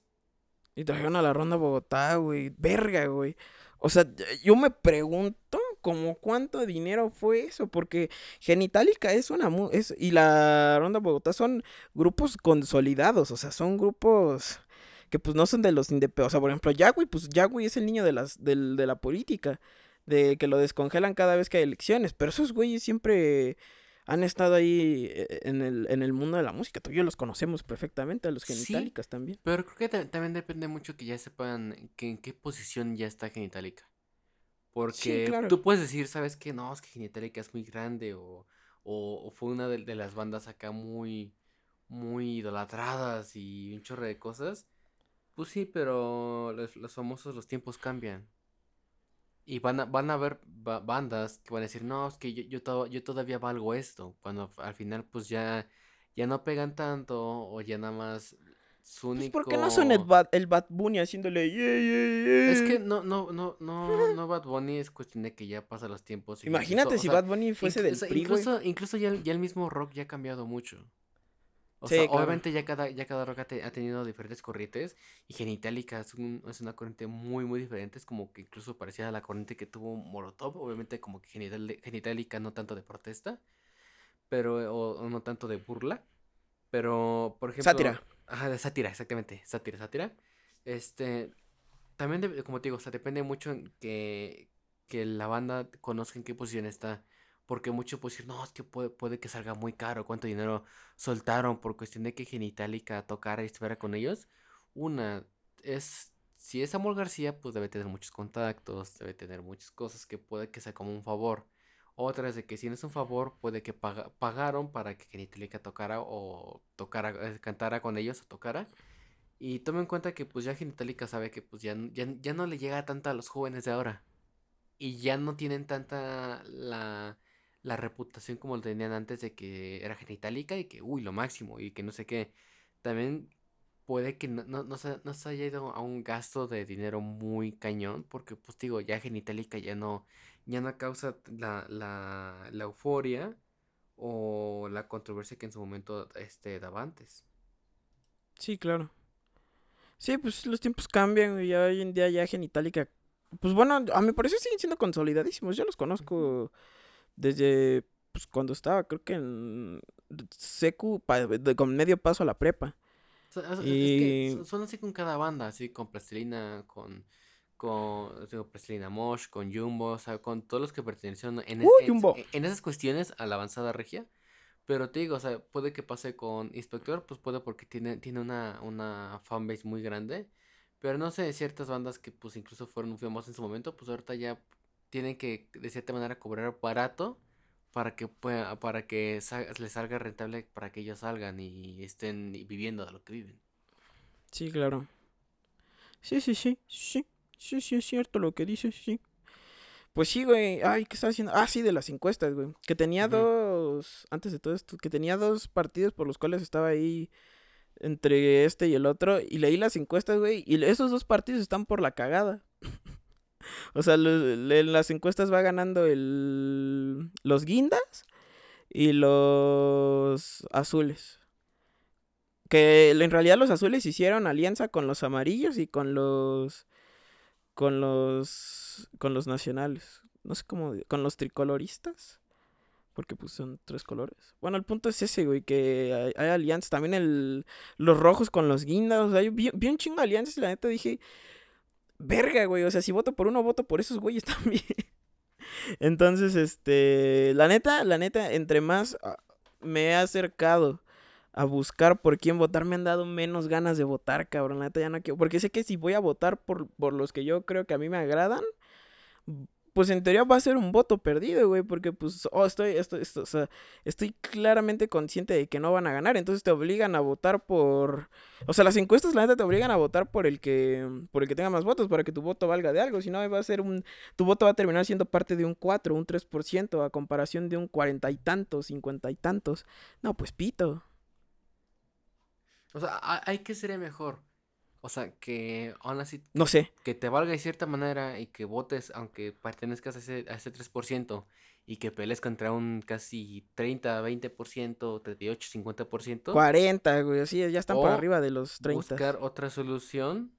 Y trajeron a la ronda Bogotá, güey, verga, güey. O sea, yo me pregunto como cuánto dinero fue eso, porque Genitalica es una es, y la Ronda Bogotá son grupos consolidados, o sea, son grupos que pues no son de los independientes. O sea, por ejemplo, Yagui, pues Yagui es el niño de, las, de, de la política, de que lo descongelan cada vez que hay elecciones, pero esos güeyes siempre han estado ahí eh, en el, en el mundo de la música. Tú y yo los conocemos perfectamente, a los Genitalicas también. Pero creo que también depende mucho que ya sepan que en qué posición ya está Genitalica. Porque tú puedes decir, ¿sabes qué? No, es que Genitalica es muy grande o, o, fue una de, de, las bandas acá muy, muy idolatradas y un chorro de cosas. Pues sí, pero los, famosos, los tiempos cambian. Y van a, van a haber bandas que van a decir, no, es que yo, yo, yo todavía valgo esto. Cuando al final pues ya, ya no pegan tanto o ya nada más su único... Pues ¿Por qué no son el Bad, el Bad Bunny haciéndole... Es que no, no, no, no, no Bad Bunny es cuestión de que ya pasa los tiempos. Imagínate si Bad Bunny fuese del PRI, Incluso, incluso ya, ya el mismo rock ya ha cambiado mucho. O sea, obviamente ya cada, ya cada rock ha, tenido diferentes corrientes y Genitalica es, es, una corriente muy, muy diferente. Es como que incluso parecía a la corriente que tuvo Molotov. Obviamente como que Genitalica no tanto de protesta, pero o, no tanto de burla. Pero, por ejemplo... Sátira. Ajá, de sátira, exactamente. Sátira, sátira. Este, también, como te digo, o sea, depende mucho en que, que la banda conozca en qué posición está. Porque muchos pueden decir, no, es que puede, puede que salga muy caro. ¿Cuánto dinero soltaron por cuestión de que Genitalica tocara y estuviera con ellos? Una, es, si es Amor García, pues debe tener muchos contactos, debe tener muchas cosas que puede que sea como un favor. Otra es de que si no es un favor, puede que pagaron para que Genitalica tocara o tocara, eh, cantara con ellos o tocara. Y tome en cuenta que pues ya Genitalica sabe que pues ya, ya, ya no le llega tanta a los jóvenes de ahora. Y ya no tienen tanta la la reputación como lo tenían antes de que era genitalica y que, uy, lo máximo y que no sé qué. También puede que no, no, no, se, no se haya ido a un gasto de dinero muy cañón, porque pues digo, ya genitalica ya no, ya no causa la, la, la euforia o la controversia que en su momento este, daba antes. Sí, claro. Sí, pues los tiempos cambian y hoy en día ya genitalica. Pues bueno, a mi parecer siguen siendo consolidadísimos. Yo los conozco desde pues, cuando estaba, creo que en secu, con medio paso a la prepa. y... son así con cada banda, así con Plastilina, con con digo, Plastilina Mosh, con Jumbo, o sea, con todos los que pertenecen en, en, esas cuestiones a la avanzada regia. Pero te digo, o sea, puede que pase con Inspector, pues puede porque tiene, tiene una, una fanbase muy grande. Pero no sé, ciertas bandas que pues incluso fueron famosas en su momento, pues ahorita ya tienen que de cierta manera cobrar barato para que pueda, para que les salga rentable para que ellos salgan y estén viviendo de lo que viven. Sí, claro. Sí, sí, sí, sí. Sí, sí, es cierto lo que dices, sí. Pues sí, güey. Ay, ¿qué estaba haciendo? Ah, sí, de las encuestas, güey. Que tenía dos, antes de todo esto, que tenía dos partidos por los cuales estaba ahí entre este y el otro. Y leí las encuestas, güey. Y esos dos partidos están por la cagada. O sea, en las encuestas va ganando el, los guindas y los azules. Que en realidad los azules hicieron alianza con los amarillos y con los con los con los nacionales. No sé cómo, con los tricoloristas. Porque pues son tres colores. Bueno, el punto es ese, güey, que hay, alianzas. También el, los rojos con los guindas. O vi, vi un chingo de alianzas y la neta dije, verga, güey. O sea, si voto por uno, voto por esos güeyes también. Entonces, este, la neta, la neta, entre más ah, me he acercado a buscar por quién votar, me han dado menos ganas de votar, cabrón. La neta ya no quiero. Porque sé que si voy a votar por, por los que yo creo que a mí me agradan, pues en teoría va a ser un voto perdido, güey, porque pues, oh, estoy, estoy, estoy, claramente consciente de que no van a ganar, entonces te obligan a votar por, o sea, las encuestas la neta te obligan a votar por el que, por el que tenga más votos, para que tu voto valga de algo, si no va a ser un, tu voto va a terminar siendo parte de un 4, un 3%, a comparación de un cuarenta y tantos, cincuenta y tantos, no, pues pito. O sea, hay que ser mejor. O sea, que aún así. No sé. Que te valga de cierta manera y que votes, aunque pertenezcas a ese, a ese 3%, y que pelees contra un casi 30, 20%, 38, 50%. 40, güey, así ya están por arriba de los 30. Buscar otra solución.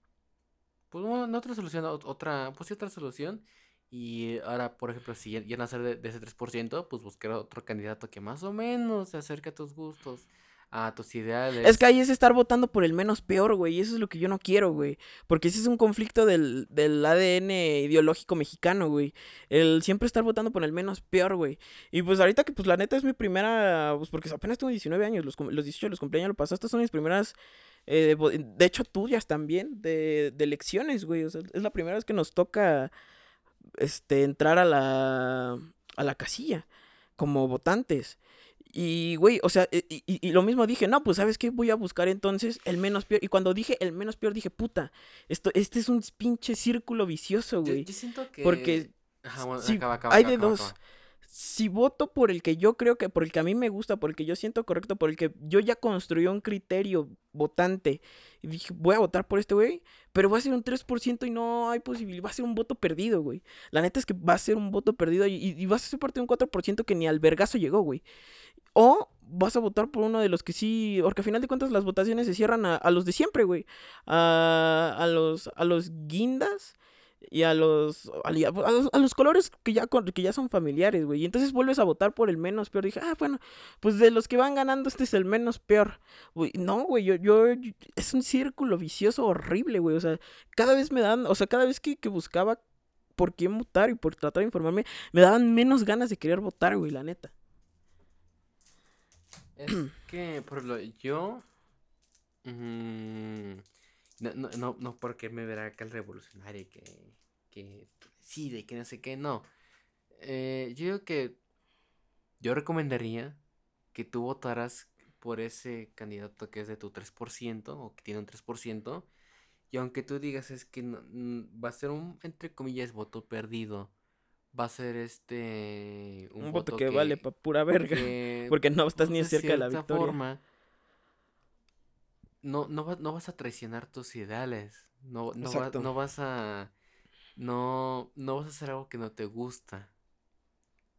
Pues bueno, no otra solución, otra, pues sí, otra solución. Y ahora, por ejemplo, si ya no ser de, de ese 3%, pues buscar otro candidato que más o menos se acerque a tus gustos a tus ideales. Es que ahí es estar votando por el menos peor, güey. Y eso es lo que yo no quiero, güey. Porque ese es un conflicto del, del ADN ideológico mexicano, güey. El siempre estar votando por el menos peor, güey. Y pues ahorita que, pues la neta es mi primera. Pues porque apenas tengo 19 años, los, los 18 los cumpleaños lo pasado. Estas son mis primeras. Eh, de, hecho, tuyas también, de, de elecciones, güey. O sea, es la primera vez que nos toca. Este, entrar a la. a la casilla. Como votantes. Y, güey, o sea, e, y, lo mismo dije, no, pues, ¿sabes qué? Voy a buscar entonces el menos peor. Y cuando dije el menos peor, dije, puta, esto, este es un pinche círculo vicioso, güey. Yo, siento que... Porque hay de dos. Si voto por el que yo creo que, por el que a mí me gusta, por el que yo siento correcto, por el que yo ya construí un criterio votante, y dije, voy a votar por este güey, pero va a ser un 3% y no hay posibilidad, va a ser un voto perdido, güey. La neta es que va a ser un voto perdido y, y va a ser parte de un 4% que ni al vergazo llegó, güey. O vas a votar por uno de los que sí, porque al final de cuentas las votaciones se cierran a, los de siempre, güey. A, los, a los guindas y a los, a los, colores que ya, que ya son familiares, güey. Y entonces vuelves a votar por el menos peor. dije, ah, bueno, pues de los que van ganando este es el menos peor. no, güey, yo, yo, es un círculo vicioso horrible, güey. O sea, cada vez me dan, o sea, cada vez que, que buscaba por quién votar y por tratar de informarme, me daban menos ganas de querer votar, güey, la neta. Es que, por lo yo. Mm, no, no, no, no porque me verá acá el revolucionario que, que decide, que no sé qué, no. Eh, yo digo que yo recomendaría que tú votaras por ese candidato que es de tu 3% o que tiene un 3%. Y aunque tú digas es que no, va a ser un, entre comillas, voto perdido va a ser este un, voto, que, vale para pura verga porque no estás ni cerca de la victoria forma, no no no vas a traicionar tus ideales no no, no vas a no no vas a hacer algo que no te gusta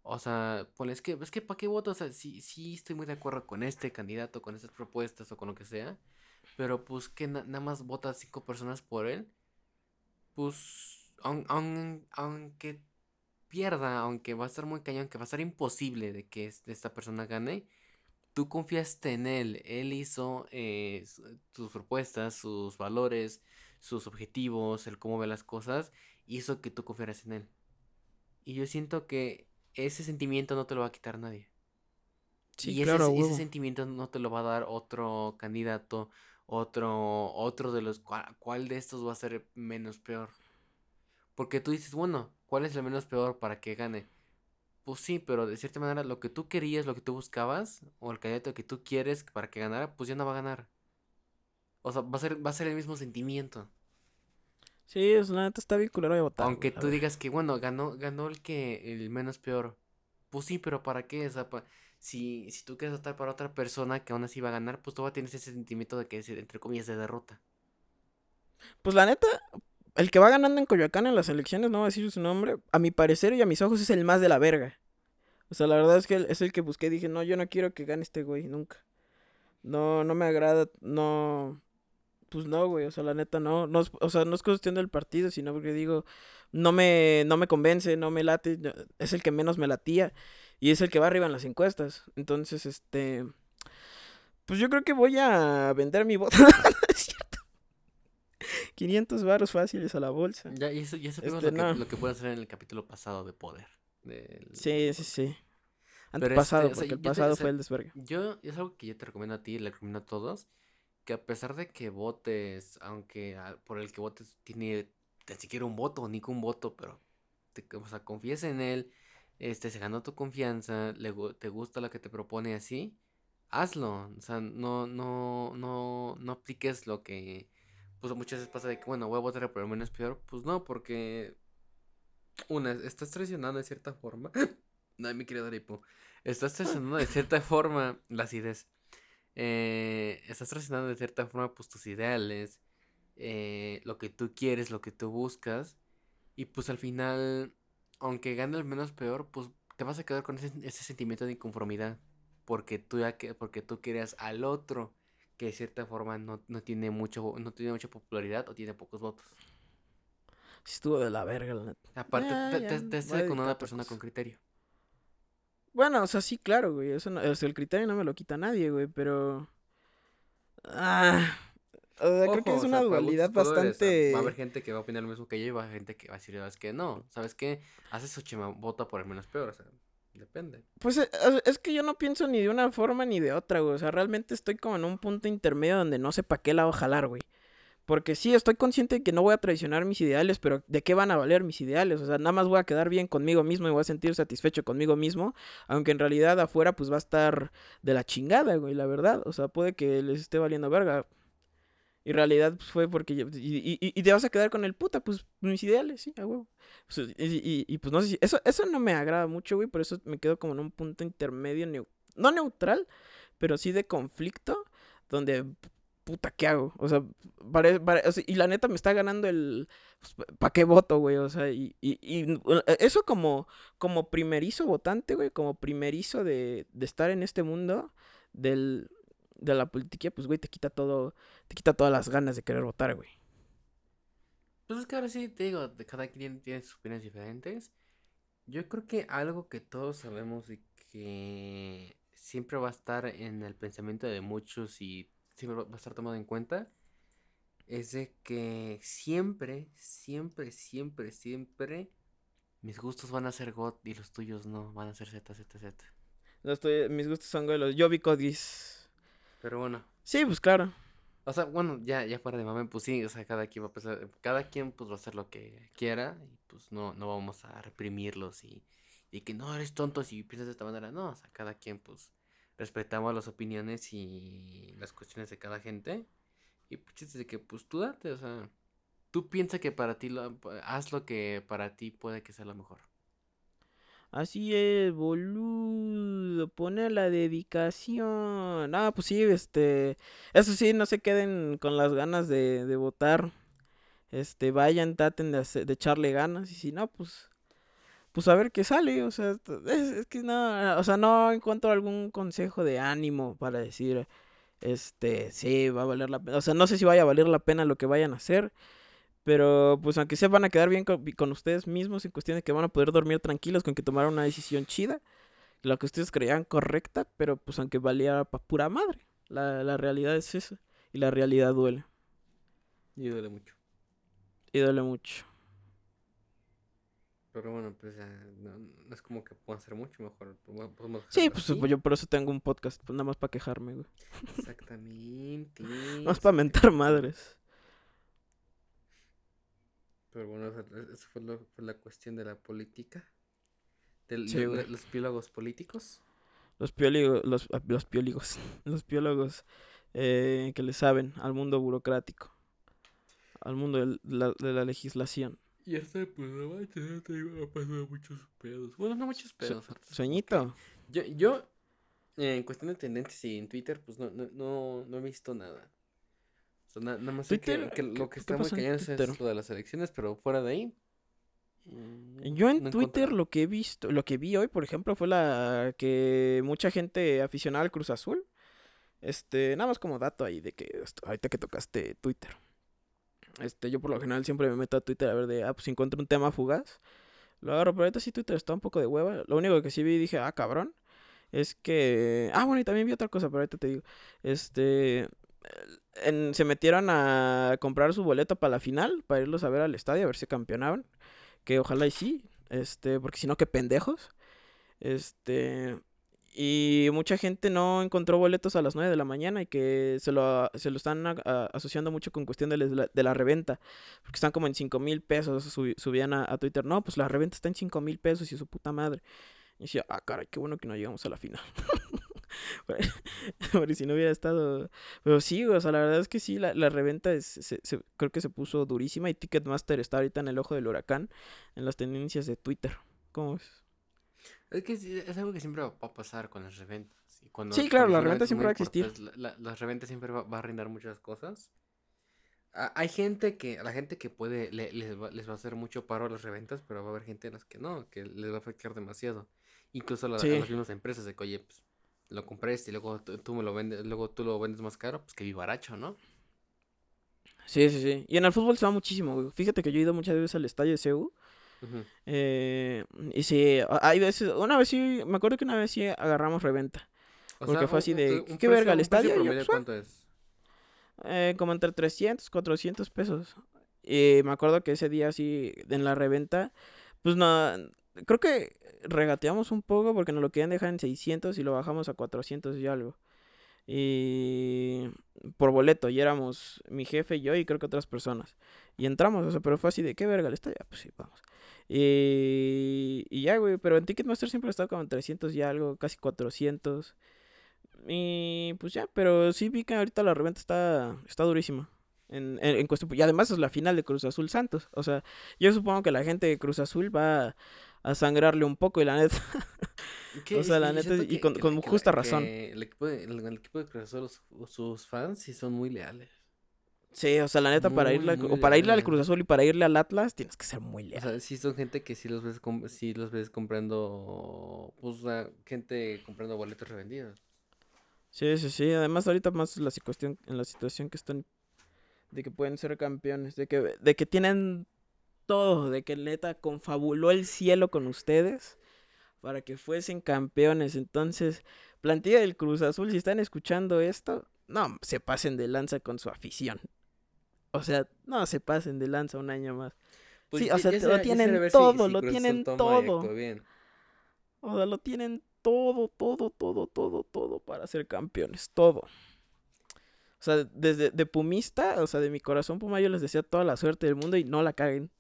o sea, pues es que, es que ¿para qué voto? O sea, sí, sí estoy muy de acuerdo con este candidato, con estas propuestas o con lo que sea. Pero pues que nada más vota cinco personas por él. Pues, aunque pierda, aunque va a estar muy cañón, que va a ser imposible de que esta persona gane, tú confiaste en él. Él hizo eh, sus propuestas, sus valores, sus objetivos, el cómo ve las cosas, hizo que tú confiaras en él. Y yo siento que ese sentimiento no te lo va a quitar nadie. Sí, y ese, ese, sentimiento no te lo va a dar otro candidato, otro, otro de los cuál de estos va a ser menos peor. Porque tú dices, bueno, ¿cuál es el menos peor para que gane? Pues sí, pero de cierta manera lo que tú querías, lo que tú buscabas, o el candidato que tú quieres para que ganara, pues ya no va a ganar. O sea, va a ser, va a ser el mismo sentimiento. Sí, es la neta está bien culero de votar. Aunque tú digas que, bueno, ganó, ganó el que, el menos peor. Pues sí, pero ¿para qué? O sea, si, si tú quieres votar para otra persona que aún así va a ganar, pues tú tienes ese sentimiento de que es, entre comillas, de derrota. Pues la neta, el que va ganando en Coyoacán en las elecciones, no voy a decir su nombre, a mi parecer y a mis ojos es el más de la verga. O sea, la verdad es que es el que busqué. Dije, no, yo no quiero que gane este güey, nunca. No, no me agrada, no. Pues no, güey, o sea, la neta no, no o sea, no es cuestión del partido, sino porque digo, no me, no me convence, no me late, es el que menos me latía y es el que va arriba en las encuestas. Entonces, este, pues yo creo que voy a vender mi voto. 500 varos fáciles a la bolsa. Ya, y eso, sabemos Este, lo, que, no. lo que puede hacer en el capítulo pasado de Poder. del- Sí, sí, sí. Pero Antepasado, este, o sea, porque el te- pasado o sea, fue el desvergue. Yo, es algo que yo te recomiendo a ti, le recomiendo a todos, que a pesar de que votes, aunque a- por el que votes tiene ni siquiera un voto, ni un voto, pero te, o sea, confíes en él, este, se ganó tu confianza, le, te gusta lo que te propone así, hazlo, o sea, no, no, no, no apliques lo que, pues muchas veces pasa de que, bueno, voy a votar por lo menos peor, pues no, porque, una, estás traicionando de cierta forma, no, mi querido Aripo, estás traicionando de cierta forma las ideas, estás traicionando de cierta forma, tus ideales, eh, lo que tú quieres, lo que tú buscas, y pues al final, aunque gane el menos peor, pues te vas a quedar con ese, ese sentimiento de inconformidad. Porque tú ya que, porque tú querías al otro que de cierta forma no, no tiene mucho, no tiene mucha popularidad o tiene pocos votos. Sí estuvo de la verga, la neta. Aparte, Ya, te, a hace con una persona con criterio. Bueno, o sea, sí, claro, güey. Eso no- o sea, el criterio no me lo quita nadie, güey, pero. Ah. O sea, creo que es o una sea, dualidad o sea, bastante. Va a haber gente que va a opinar lo mismo que yo y va a haber gente que va a decir, ¿sabes qué? No, ¿sabes qué? Haces su chema, vota por el menos peor, o sea, depende. Pues eh, es que yo no pienso ni de una forma ni de otra, güey. O sea, realmente estoy como en un punto intermedio donde no sé para qué la voy a jalar, güey. Porque sí, estoy consciente de que no voy a traicionar mis ideales, pero ¿de qué van a valer mis ideales? O sea, nada más voy a quedar bien conmigo mismo y voy a sentir satisfecho conmigo mismo, aunque en realidad afuera pues va a estar de la chingada, güey, la verdad. O sea, puede que les esté valiendo verga. Y en realidad pues, fue porque... yo- Y, y- y- te vas a quedar con el puta, pues mis ideales, sí, a huevo. Pues, y, y- pues no sé si... Eso, eso no me agrada mucho, güey, por eso me quedo como en un punto intermedio, neu- no neutral, pero sí de conflicto, donde, puta, ¿qué hago? O sea, pare- pare- o sea, y la neta me está ganando el... ¿Para qué voto, güey? O sea, y, y, y, uh, eso como, como primerizo votante, güey, como primerizo de, de estar en este mundo del, de la política, pues, güey, te quita todo, te quita todas las ganas de querer votar, güey. Pues es que ahora sí, te digo, de cada quien tiene sus opiniones diferentes. Yo creo que algo que todos sabemos y que siempre va a estar en el pensamiento de muchos y siempre va a estar tomado en cuenta es de que siempre, siempre, siempre, siempre mis gustos van a ser God y los tuyos no, van a ser Z, Z, Z. Los tuyos- mis gustos son, güey, los Jovi Codgis. Pero bueno, Sí, pues claro. o sea, bueno, ya, ya fuera de mame, pues sí, o sea, cada quien va a pensar, cada quien pues va a hacer lo que quiera y pues no, no vamos a reprimirlos y, y que no eres tonto si piensas de esta manera, no, o sea, cada quien pues respetamos las opiniones y las cuestiones de cada gente y pues chiste de que pues tú date, o sea, tú piensa que para ti, lo, haz lo que para ti puede que sea lo mejor. Así es, boludo. Pone la dedicación. Ah, pues sí, este. Eso sí, no se queden con las ganas de, votar. Este, vayan, traten de, de echarle ganas. Y si no, pues. Pues a ver qué sale. O sea, es, es que no. O sea, no encuentro algún consejo de ánimo para decir. Este, sí, va a valer la pena. O sea, no sé si vaya a valer la pena lo que vayan a hacer. Pero pues aunque se van a quedar bien con, con ustedes mismos en cuestión de que van a poder dormir tranquilos con que tomaron una decisión chida, lo que ustedes creían correcta, pero pues aunque valía pa' pura madre. La, la realidad es esa. Y la realidad duele. Y duele mucho. Y duele mucho. Pero bueno, pues no, no es como que puedan hacer mucho mejor. podemos- podemos Sí, pues yo por eso tengo un podcast, pues nada más para quejarme, güey. Exactamente. Nada más para mentar madres. Pero bueno, esa esa fue, lo- fue la cuestión de la política. De Sí, güey. los biólogos políticos. Los piólogos, los, ah, los piólogos, los biólogos eh, que le saben al mundo burocrático, al mundo del- la, de la legislación. Y este programa te iba a pasar muchos pedos. Bueno, no muchos pedos. como Sueñito. Yo, yo eh, en cuestión de tendencias y en Twitter, pues no, no, no, no he visto nada. O sea, na- nada más que, Twitter, que ¿qué- lo que está muy cañón es lo de las elecciones, pero fuera de ahí. mm, Yo en no Twitter encontré. lo que he visto, lo que vi hoy, por ejemplo, fue la que mucha gente aficionada al Cruz Azul. Este, nada más como dato ahí de que ahorita que tocaste Twitter. Este, yo por lo general siempre me meto a Twitter a ver de, ah, pues encuentro un tema fugaz, lo agarro, pero ahorita sí Twitter está un poco de hueva. Lo único que sí vi y dije, ah, cabrón, es que, ah, bueno, y también vi otra cosa, pero ahorita te digo. Este, en- se metieron a comprar su boleto para la final, para irlos a ver al estadio, a ver si campeonaban. Que ojalá y sí, este, porque si no, qué pendejos. Este, y mucha gente no encontró boletos a las 9 de la mañana y que se lo, se lo están a- a- asociando mucho con cuestión de la, de la reventa. Porque están como en 5 mil pesos, subi- subían a, a Twitter. No, pues la reventa está en 5 mil pesos y su puta madre. Y decía, ah, caray, qué bueno que no llegamos a la final. Porque si no hubiera estado... Pero sí, o sea, la verdad es que sí, la, la reventa es, se- se- creo que se puso durísima y Ticketmaster está ahorita en el ojo del huracán en las tendencias de Twitter. ¿Cómo ves? Es que es algo que siempre va a pasar con las reventas. Y cuando, Sí, claro, la reventa siempre va a existir. la- la- las reventas siempre va, va a arruinar muchas cosas. Hay gente que, a la gente que puede, le- les, va, les va a hacer mucho paro a las reventas, pero va a haber gente a las que no, que les va a afectar demasiado. Incluso a, la- a Sí. las mismas empresas de que, oye, pues, lo compré este y luego tú, me lo vendes, luego tú lo vendes más caro, pues que vivaracho, ¿no? Sí, sí, sí. Y en el fútbol se va muchísimo, güey. Fíjate que yo he ido muchas veces al estadio de. Ujú. eh, y sí, hay veces, una vez sí, me acuerdo que una vez sí agarramos reventa. O Porque fue así un- de, un ¿qué precio- verga, el estadio? Yo, pues. ¿cuánto es? Eh, como entre 300, 400 pesos. Y me acuerdo que ese día sí, en la reventa, pues no, creo que regateamos un poco porque nos lo querían dejar en 600 y lo bajamos a 400 y algo. Y por boleto, y éramos mi jefe, yo y creo que otras personas. Y entramos, o sea, pero fue así de, ¿qué verga el estadio? Ah, Pues sí, vamos. Y, y ya, güey, pero en Ticketmaster siempre ha estado como en 300 y algo, casi 400. Y pues ya, pero sí vi que ahorita la reventa está, está durísima. En, en, en y además es la final de Cruz Azul Santos. O sea, yo supongo que la gente de Cruz Azul va a, sangrarle un poco y la neta. Que O sea, la neta, y que- con- que con la- que la- justa razón. El equipo de, el, el equipo de Cruz Azul, los- sus fans sí son muy leales. Sí, o sea, la neta, para irle, o para irle al. Cruz Azul y para irle al Atlas, tienes que ser muy O leal. sea, sí son gente que sí los ves, sí los ves comprando, pues, o gente comprando boletos revendidos. Sí, sí, sí. Además, ahorita más la cuestión, en la situación que están de que pueden ser campeones, de que, de que tienen todo, de que neta confabuló el cielo con ustedes para que fuesen campeones. Entonces, plantilla del Cruz Azul, si están escuchando esto, no se pasen de lanza con su afición. O sea, no se pasen de lanza un año más. Sí, o sea, lo tienen todo, lo Cruz tienen todo. bien. O sea, lo tienen todo, todo, todo, todo, todo para ser campeones. Todo. O sea, desde de pumista, o sea, de mi corazón puma, yo les deseo toda la suerte del mundo y no la caguen.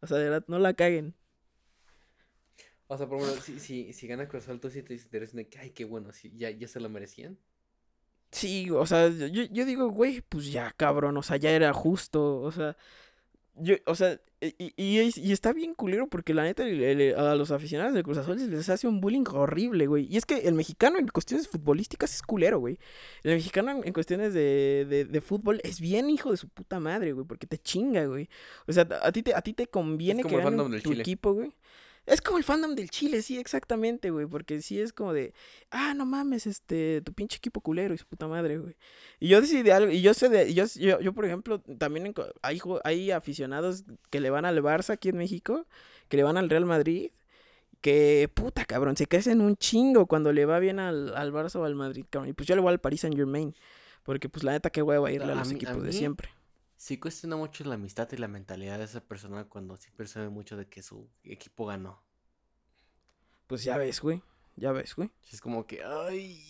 O sea, de verdad, no la caguen. O sea, por ejemplo, si, si, si gana Cruz Azul, tú sí te interesas de que, ay, qué bueno, sí, ya, ya se lo merecían. Sí, o sea, yo, yo digo, güey, pues ya, cabrón, o sea, ya era justo, o sea, yo, o sea, y, y- y es- y está bien culero porque la neta el- el- a los aficionados de Cruz Azul les hace un bullying horrible, güey. Y es que el mexicano en cuestiones futbolísticas es culero, güey. El mexicano en, cuestiones de, de, de fútbol es bien hijo de su puta madre, güey, porque te chinga, güey. O sea, a ti te, a ti te conviene que gane del tu Chile. equipo, güey. Es como el fandom del Chile, sí, exactamente, güey. Porque sí es como de, ah, no mames, este, tu pinche equipo culero y su puta madre, güey. Y yo decidí algo, y yo sé de, yo, yo, yo, por ejemplo, también hay, hay aficionados que le van al Barça aquí en México, que le van al Real Madrid, que puta cabrón, se crecen un chingo cuando le va bien al, al Barça o al Madrid, cabrón. Y pues yo le voy al Paris Saint Germain, porque pues la neta que hueva irle a A los mí- a equipos de siempre. Sí cuestiona mucho la amistad y la mentalidad de esa persona cuando sí percibe mucho de que su equipo ganó. Pues ya ves, güey, ya ves, güey. Es como que, ay,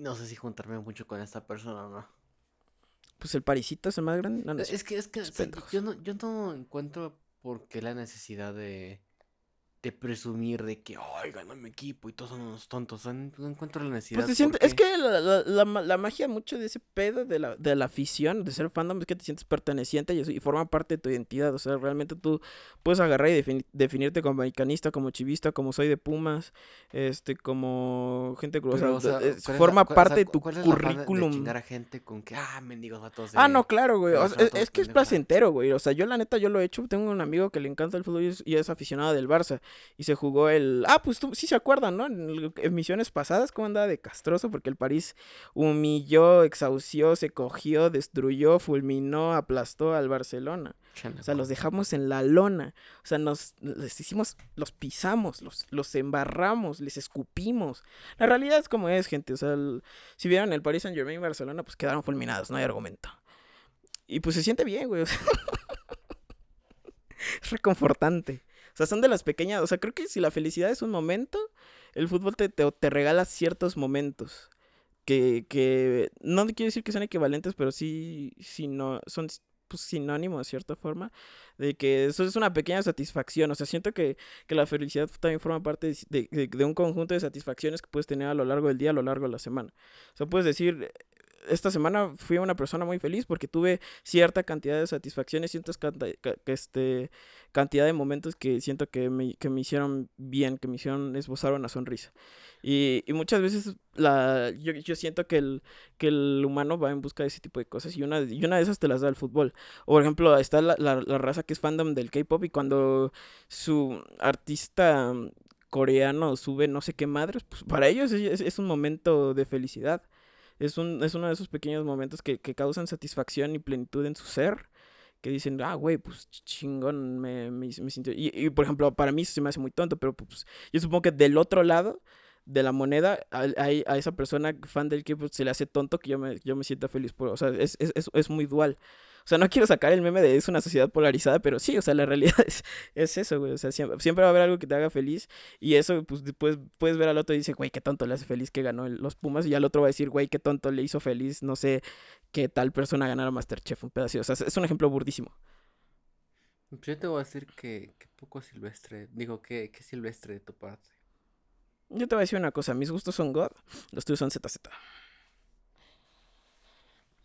no sé si juntarme mucho con esta persona o no. Pues el Parisito es el más grande. No, no es Es que, es que, yo no, yo no encuentro por qué la necesidad de, de presumir de que, ay, ganó mi equipo y todos son unos tontos. No encuentro la necesidad. Pues te sientes, es que la, la, la la magia mucho de ese pedo de la, de la afición, de ser fandom, es que te sientes perteneciente y, eso- y forma parte de tu identidad. O sea, realmente tú puedes agarrar y defini- definirte como americanista, como chivista, como soy de Pumas, este, como gente cruz. O sea, o sea, es- ¿cuál es forma o parte sea, de tu cuál es de- currículum. a gente con que, ah, mendigos vatos Ah, de- no, claro, güey. sea, es, que es ah. placentero, güey. O sea, yo la neta yo lo he hecho. Tengo un amigo que le encanta el fútbol y es, y es aficionado del Barça. Y se jugó el... Ah, pues tú sí se acuerdan, ¿no? En emisiones pasadas, cómo andaba de castroso, porque el París humilló, exhaució, se cogió, destruyó, fulminó, aplastó al Barcelona. O sea, los dejamos en la lona. O sea, nos les hicimos, los pisamos, los, los embarramos, les escupimos. La realidad es como es, gente. O sea, si vieron el Paris Saint Germain y Barcelona, pues quedaron fulminados, no hay argumento. Y pues se siente bien, güey. es reconfortante. O sea, son de las pequeñas. O sea, creo que si la felicidad es un momento, el fútbol te, te, regala ciertos momentos. Que, que no quiero decir que sean equivalentes, pero sí, sí no, son pues, de cierta forma de que eso es una pequeña satisfacción. O sea, siento que, que la felicidad también forma parte de, de, de, un conjunto de satisfacciones que puedes tener a lo largo del día, a lo largo de la semana. O sea, puedes decir, esta semana fui una persona muy feliz porque tuve cierta cantidad de satisfacciones, cierta este, cantidad de momentos que siento que me, que me hicieron bien, que me hicieron esbozar una sonrisa. Y, y muchas veces la, yo, yo, siento que el, que el humano va en busca de ese tipo de cosas y una, y una de esas te las da el fútbol. O por ejemplo, está la, la, la raza que es fandom del K-Pop y cuando su artista coreano sube no sé qué madres, pues para ellos es, es un momento de felicidad es, un, es uno de esos pequeños momentos que, que causan satisfacción y plenitud en su ser que dicen, ah, güey, pues chingón, me, me, me sintió. Y, y, por ejemplo, para mí se me hace muy tonto, pero pues yo supongo que del otro lado de la moneda, a, a, a esa persona fan del equipo se le hace tonto que yo me, yo me sienta feliz. Por, o sea, es, es, es, es muy dual. O sea, no quiero sacar el meme de es una sociedad polarizada, pero sí, o sea, la realidad es, es eso, güey. O sea, siempre, siempre, va a haber algo que te haga feliz. Y eso, pues, después puedes ver al otro y dice, güey, qué tonto le hace feliz que ganó el, los Pumas. Y al otro va a decir, güey, qué tonto le hizo feliz, no sé, que tal persona ganara Masterchef, un pedacito. O sea, es un ejemplo burdísimo. Pues yo te voy a decir que, que poco silvestre, digo, que, que silvestre de tu parte. Yo te voy a decir una cosa, mis gustos son God, los tuyos son ZZ.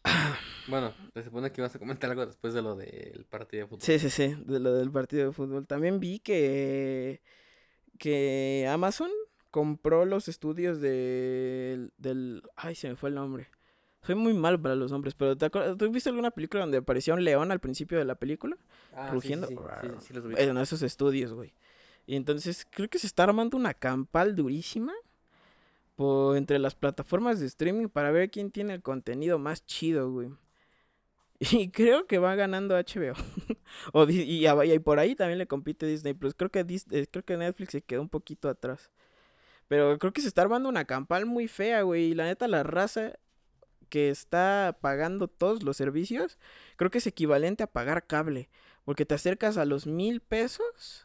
Bueno, se supone que ibas a comentar algo después de lo del partido de fútbol. Sí, sí, sí, de lo del partido de fútbol. También vi que, que Amazon compró los estudios de, del... Ay, se me fue el nombre. Soy muy mal para los nombres, pero ¿te acuerdas? ¿tú viste alguna película donde aparecía un león al principio de la película? Ah, rugiendo. Sí, sí, sí, los vi. En esos estudios, güey. Y entonces creo que se está armando una campal durísima por, entre las plataformas de streaming para ver quién tiene el contenido más chido, güey. Y creo que va ganando HBO. y, por ahí también le compite Disney Plus. Creo que, Disney, creo que Netflix se quedó un poquito atrás. Pero creo que se está armando una campal muy fea, güey. Y la neta, la raza que está pagando todos los servicios, creo que es equivalente a pagar cable. Porque te acercas a los mil pesos.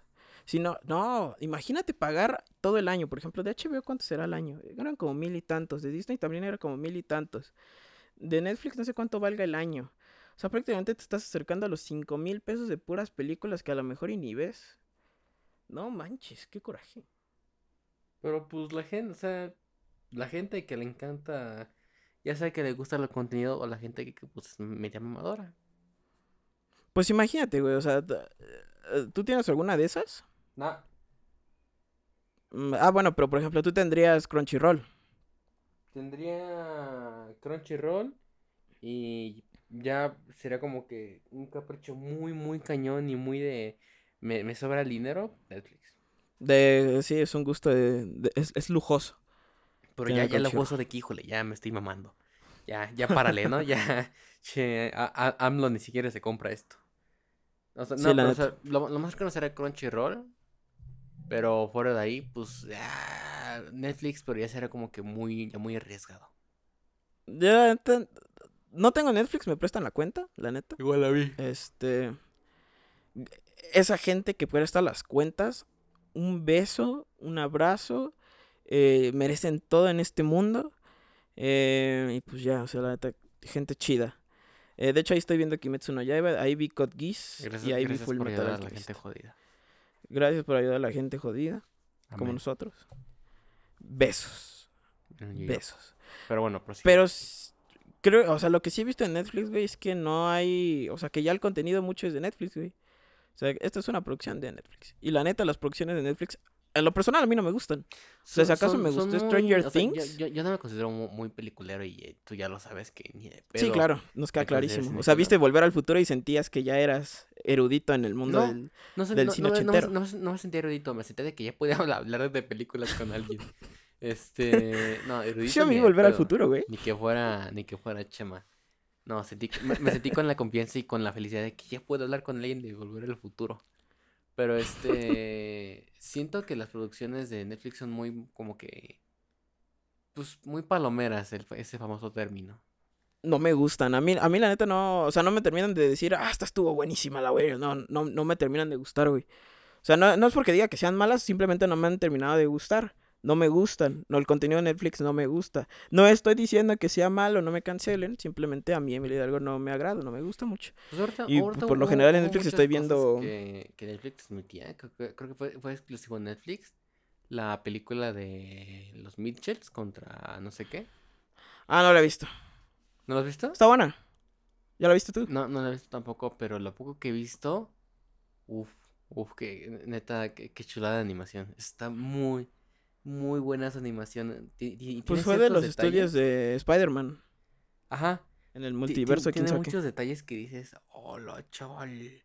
Si no, no, imagínate pagar todo el año. Por ejemplo, de HBO, ¿cuánto será el año? Eran como mil y tantos. De Disney también era como mil y tantos. De Netflix no sé cuánto valga el año. O sea, prácticamente te estás acercando a los cinco mil pesos de puras películas que a lo mejor y ni ves. No manches, qué coraje. Pero pues la gente, o sea, la gente que le encanta, ya sea que le gusta el contenido o la gente que, que pues media mamadora. Pues imagínate, güey, o sea, ¿tú tienes alguna de esas? No. Mm, Ah, bueno, pero por ejemplo, tú tendrías Crunchyroll. Tendría Crunchyroll y ya sería como que un capricho muy, muy cañón y muy de... Me, me sobra el dinero, Netflix. De, sí, es un gusto de... de es, es, lujoso. Pero ya, ya lujoso de que, híjole, ya me estoy mamando. Ya, ya párale, ¿no? ya, che, a, a, AMLO ni siquiera se compra esto. O sea, no, sí, pero, o sea, lo, lo, más caro será Crunchyroll. Pero fuera de ahí, pues ya, Netflix, pero ya será como que muy, ya muy arriesgado. Ya, no tengo Netflix, me prestan la cuenta, la neta. Igual la vi. Este. Esa gente que presta las cuentas, un beso, un abrazo, eh, merecen todo en este mundo. Eh, y pues ya, o sea, la neta, gente chida. Eh, de hecho, ahí estoy viendo Kimetsu no Yaiba, ahí vi Code Geass gracias, y ahí vi Full Metal Alchemist. la gente jodida. Gracias por ayudar a la gente jodida, Amén. como nosotros. Besos. Besos. Pero bueno, prosigue. Pero creo, o sea, lo que sí he visto en Netflix, güey, es que no hay, o sea, que ya el contenido mucho es de Netflix, güey. O sea, esta es una producción de Netflix. Y la neta, las producciones de Netflix, en lo personal, a mí no me gustan. O sea, si acaso son, me gustó Stranger muy, Things. O sea, yo, no me considero muy, muy, peliculero y eh, tú ya lo sabes que ni de pedo Sí, claro, nos queda clarísimo. O sea, viste Volver al Futuro y sentías que ya eras erudito en el mundo No, del... No, sé, del no, cine no, me- no, me- ochentero. no me- no me sentí erudito, me sentí de que ya podía hablar- de películas con alguien. Este, no, erudito. Yo ni vi de Volver al Futuro, güey. Ni que fuera, ni que fuera Chema. No, sentí, me, me sentí con la confianza y con la felicidad de que ya puedo hablar con alguien de Volver al Futuro. Pero este, siento que las producciones de Netflix son muy como que, pues muy palomeras, ese famoso término. No me gustan. A mí, a mí la neta no... O sea, no me terminan de decir, ah, esta estuvo buenísima la güey. No, no, no me terminan de gustar, güey. O sea, no, no es porque diga que sean malas, simplemente no me han terminado de gustar. No me gustan. No, el contenido de Netflix no me gusta. No estoy diciendo que sea malo, no me cancelen. Simplemente a mí Emily Hidalgo no me agrada, no me gusta mucho. Pues ahorita- Y ahorita por lo general en Netflix estoy viendo- Que, que Netflix emitía, creo creo que fue, fue exclusivo en Netflix. La película de los Mitchells contra no sé qué. Ah, no la he visto. ¿No lo has visto? Está buena. ¿Ya la viste tú? No, no la he visto tampoco, pero lo poco que he visto, uff, uff, que neta, qué, qué chulada de animación. Está muy, muy buena esa animación. ti- ti- y Pues fue de los estudios de Spider-Man. Ajá. En el ti- ti- multiverso, quién tiene muchos detalles que dices, hola, chaval.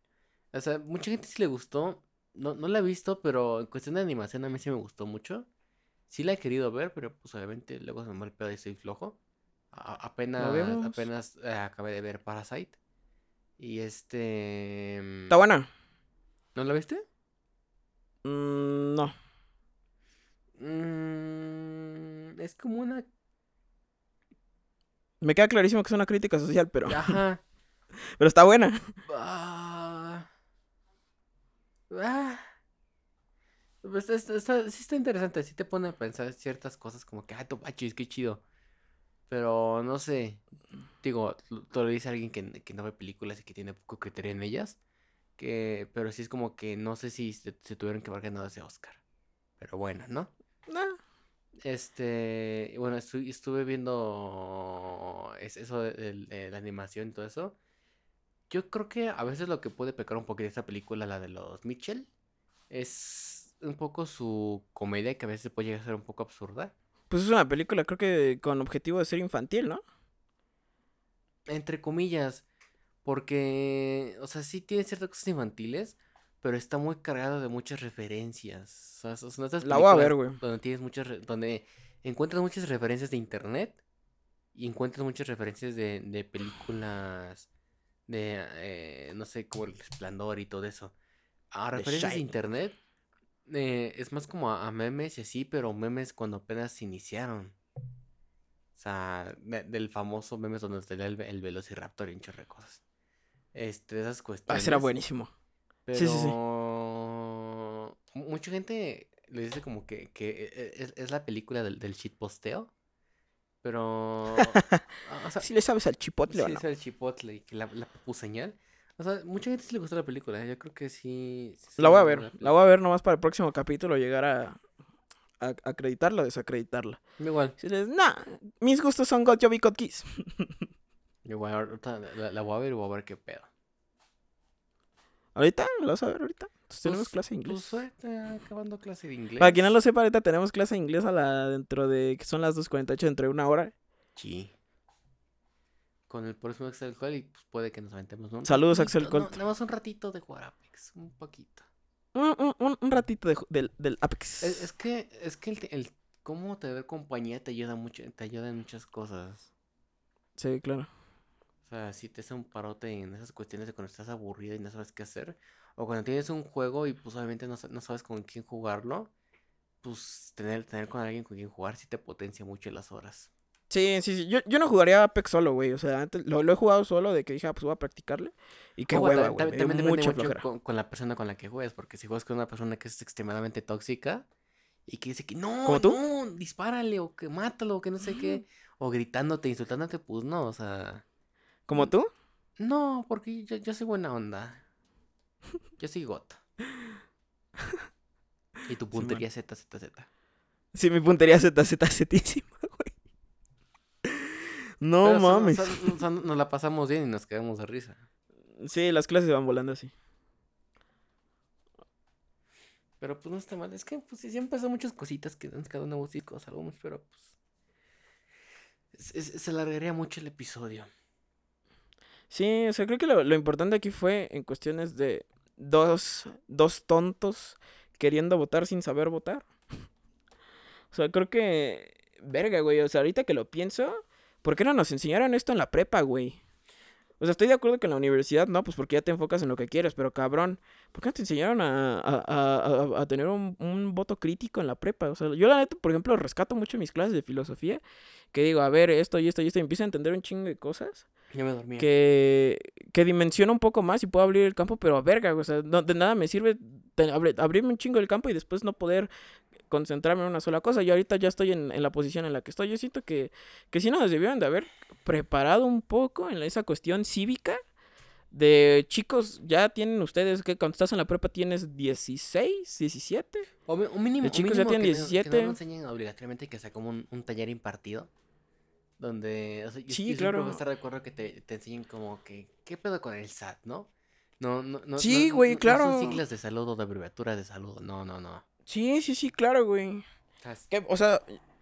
O sea, mucha gente sí le gustó. No, no la he visto, pero en cuestión de animación a mí sí me gustó mucho. Sí la he querido ver, pero pues obviamente luego se me va el pedo y soy flojo. A- apenas, apenas eh, acabé de ver Parasite. Y este... mm, ¿Está buena? ¿No la viste? Mm, no. Mm, es como una... Me queda clarísimo que es una crítica social, pero, Ajá. pero está buena. Ah. Ah. Pues está, está- sí está interesante, sí te pone a pensar ciertas cosas como que, ah, topachis, qué chido. Pero no sé, digo, te lo dice alguien que, que no ve películas y que tiene poco criterio en ellas. Que, pero sí es como que no sé si se, se tuvieron que haber ganado ese Oscar. Pero bueno, ¿no? Nah. Este, bueno, estu- estuve viendo es- eso de, la animación y todo eso. Yo creo que a veces lo que puede pecar un poquito de esta película, la de los Mitchell, es un poco su comedia que a veces puede llegar a ser un poco absurda. Pues es una película, creo que con objetivo de ser infantil, ¿no? Entre comillas, porque, o sea, sí tiene ciertas cosas infantiles, pero está muy cargado de muchas referencias. O sea, son estas La voy a ver, güey. Donde tienes muchas, re- donde encuentras muchas referencias de internet y encuentras muchas referencias de, de películas de, eh, no sé, como El Resplandor y todo eso. A referencias de internet eh, es más como a, a memes y así, pero memes cuando apenas se iniciaron. O sea, de- del famoso memes donde salía el, el Velociraptor y un chorro de cosas. Este, esas Ah, cuestiones. será buenísimo. Pero Sí, sí, sí. mu- mucha gente le dice como que, que e- es, es la película del, del shitposteo. Pero. o sea, Si le sabes al chipotle o sí no. es el chipotle y que la, la señal. O sea, mucha gente sí le gustó la película. ¿eh? Yo creo que sí. sí La voy a ver. La voy a ver nomás para el próximo capítulo llegar a, a acreditarla o desacreditarla. Igual. Si les, nah, mis gustos son God Job y God Kiss. Igual, la, la voy a ver y voy a ver qué pedo. ¿Ahorita? ¿La vas a ver ahorita? Entonces tenemos Pues- clase de Pues inglés. suerte, acabando clase de inglés. Para quien no lo sepa, ahorita tenemos clase de inglés a la dentro de que son las 2.48 dentro de una hora. Sí. Con el próximo Axel Call y pues puede que nos aventemos, ¿no? Un Saludos, Axel ratito, no, Colt. Nada más un ratito de jugar Apex, un poquito. Un, un- un- un ratito de del, del Apex. Es, es que, es que el, el cómo tener compañía te ayuda mucho, te ayuda en muchas cosas. Sí, claro. O sea, si te hace un parote en esas cuestiones de cuando estás aburrido y no sabes qué hacer. O cuando tienes un juego y pues obviamente no, no sabes con quién jugarlo. Pues tener, tener con alguien con quien jugar sí te potencia mucho las horas. Sí, sí, sí. Yo, yo no jugaría Apex solo, güey. O sea, antes lo, lo he jugado solo de que dije, ah, pues voy a practicarle. Y qué Ojo, hueva, güey. También depende mucha mucho con, con la persona con la que juegues. Porque si juegas con una persona que es extremadamente tóxica y que dice que no, ¿Como tú? no, dispárale o que mátalo o que no sé qué. O gritándote, insultándote, pues no, o sea. ¿Como tú? No, porque yo, yo soy buena onda. Yo soy gota. Y tu puntería Z, Z, Z. Sí, mi puntería Z, Z, Zetísima, güey. No Pero, mames. nos la pasamos bien y nos quedamos de risa. Sí, las clases van volando así. Pero pues no está mal. Es que pues sí, siempre son muchas cositas que dan cada nuevos chicos, algunos, pero pues. es- es- se alargaría mucho el episodio. Sí, o sea, creo que lo, lo importante aquí fue en cuestiones de dos, dos tontos queriendo votar sin saber votar. O sea, creo que... Verga, güey. O sea, ahorita que lo pienso, ¿por qué no nos enseñaron esto en la prepa, güey? O sea, estoy de acuerdo que en la universidad no, pues porque ya te enfocas en lo que quieres, pero cabrón, ¿por qué no te enseñaron a, a, a, a tener un, un, voto crítico en la prepa? O sea, yo la neta, por ejemplo, rescato mucho mis clases de filosofía, que digo, a ver, esto y esto y esto, y empiezo a entender un chingo de cosas. Ya me dormí. Que, que dimensiona un poco más y puedo abrir el campo, pero a verga, o sea, no, de nada me sirve abrirme un chingo el campo y después no poder concentrarme en una sola cosa. Y ahorita ya estoy en, en la posición en la que estoy. Yo siento que, que sí nos debieron de haber preparado un poco en esa cuestión cívica. De chicos, ya tienen ustedes que cuando estás en la prepa tienes 16, 17. O, un mínimo, de chicos un mínimo ya tienen que 17. No, que no nos enseñen obligatoriamente que sea como un, un taller impartido. Donde, o sea, yo, Sí, yo claro. estar de acuerdo que te, te enseñen como que, ¿qué pedo con el SAT, no? No, no, no. Sí, güey, no- claro. No son siglas de salud o de abreviaturas de salud. No, no, no. Sí, sí, sí, claro, güey. O sea,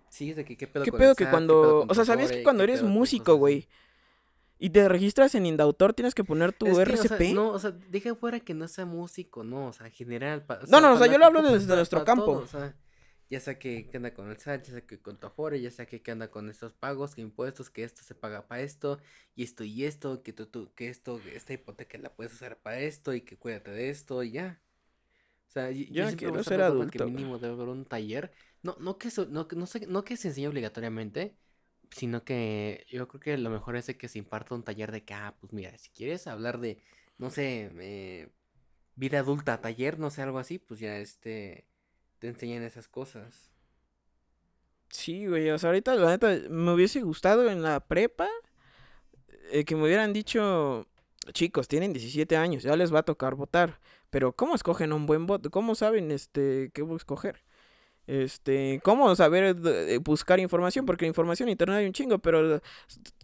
sí, de que qué pedo ¿qué con pedo el que cuando... O sea, ¿sabías que cuando eres músico, güey? Y te registras en Indautor, tienes que poner tu Es que, o RCP. sea, no, o sea, deja fuera que no sea músico, no, o sea, en general. pa- No, no, o sea, yo lo hablo desde nuestro campo. todo, o sea, ya sea que, que anda con el SAT, ya sea que con tu Afore, ya sea que, que anda con estos pagos, que impuestos, que esto se paga para esto, y esto y esto, que tú, tú, que esto, que esta hipoteca la puedes usar para esto, y que cuídate de esto, y ya. Sea, Yo no siempre quiero ser que adulto, güey. mínimo debe haber un taller. No, no que no, que- no sé, no que se enseñe obligatoriamente, sino que yo creo que lo mejor es de que se imparta un taller de que, ah, pues mira, si quieres hablar de, no sé, eh, vida adulta, taller, no sé, algo así, pues ya este, te enseñan esas cosas. Sí, güey, o sea, ahorita la neta me hubiese gustado en la prepa eh, que me hubieran dicho, chicos, tienen 17 años, ya les va a tocar votar, pero ¿cómo escogen un buen voto? ¿Cómo saben este qué escoger? Este, ¿cómo saber buscar información? Porque información en internet hay un chingo, pero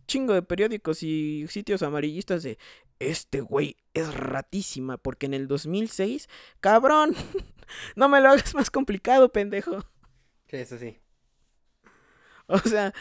chingo de periódicos y sitios amarillistas de este güey es ratísima porque en el 2006, cabrón, no me lo hagas más complicado, pendejo. Sí, eso sí. O sea,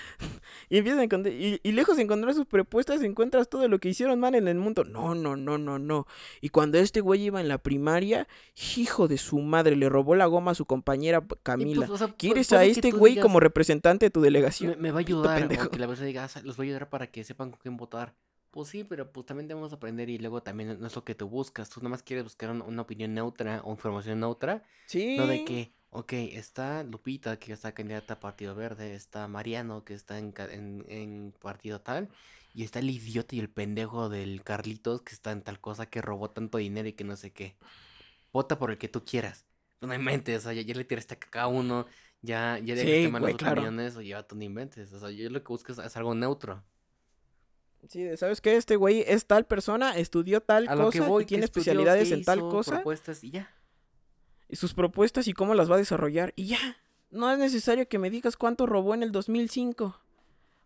y empiezas a encontrar, y, y lejos de encontrar sus propuestas, encuentras todo lo que hicieron mal en el mundo. No, no, no, no, no. Y cuando este güey iba en la primaria, hijo de su madre, le robó la goma a su compañera Camila. pues, o sea, pu- ¿Quieres a este güey digas, como representante de tu Me, delegación? me va a ayudar, que la persona diga, "Ah, los voy a ayudar para que sepan con quién votar. Pues sí, pero pues también debemos aprender y luego también no es lo que tú buscas. Tú nada más quieres buscar un- una opinión neutra o información neutra Sí. No de que, ok, está Lupita, que está candidata a Partido Verde, está Mariano, que está en, ca- en, en partido tal, y está el idiota y el pendejo del Carlitos, que está en tal cosa, que robó tanto dinero y que no sé qué. Vota por el que tú quieras. No inventes, o sea, ya, ya le tiraste a cada uno, ya, ya Sí, dejaste mal güey, claro. opiniones, o ya tú no inventes. O sea, yo lo que busco es, es algo neutro. Sí, de, ¿sabes qué? Este güey es tal persona, estudió tal A lo que cosa voy, que tiene estudió, especialidades en tal hizo, cosa. propuestas y ya. Y sus propuestas y cómo las va a desarrollar. Y ya, no es necesario que me digas cuánto robó en el 2005.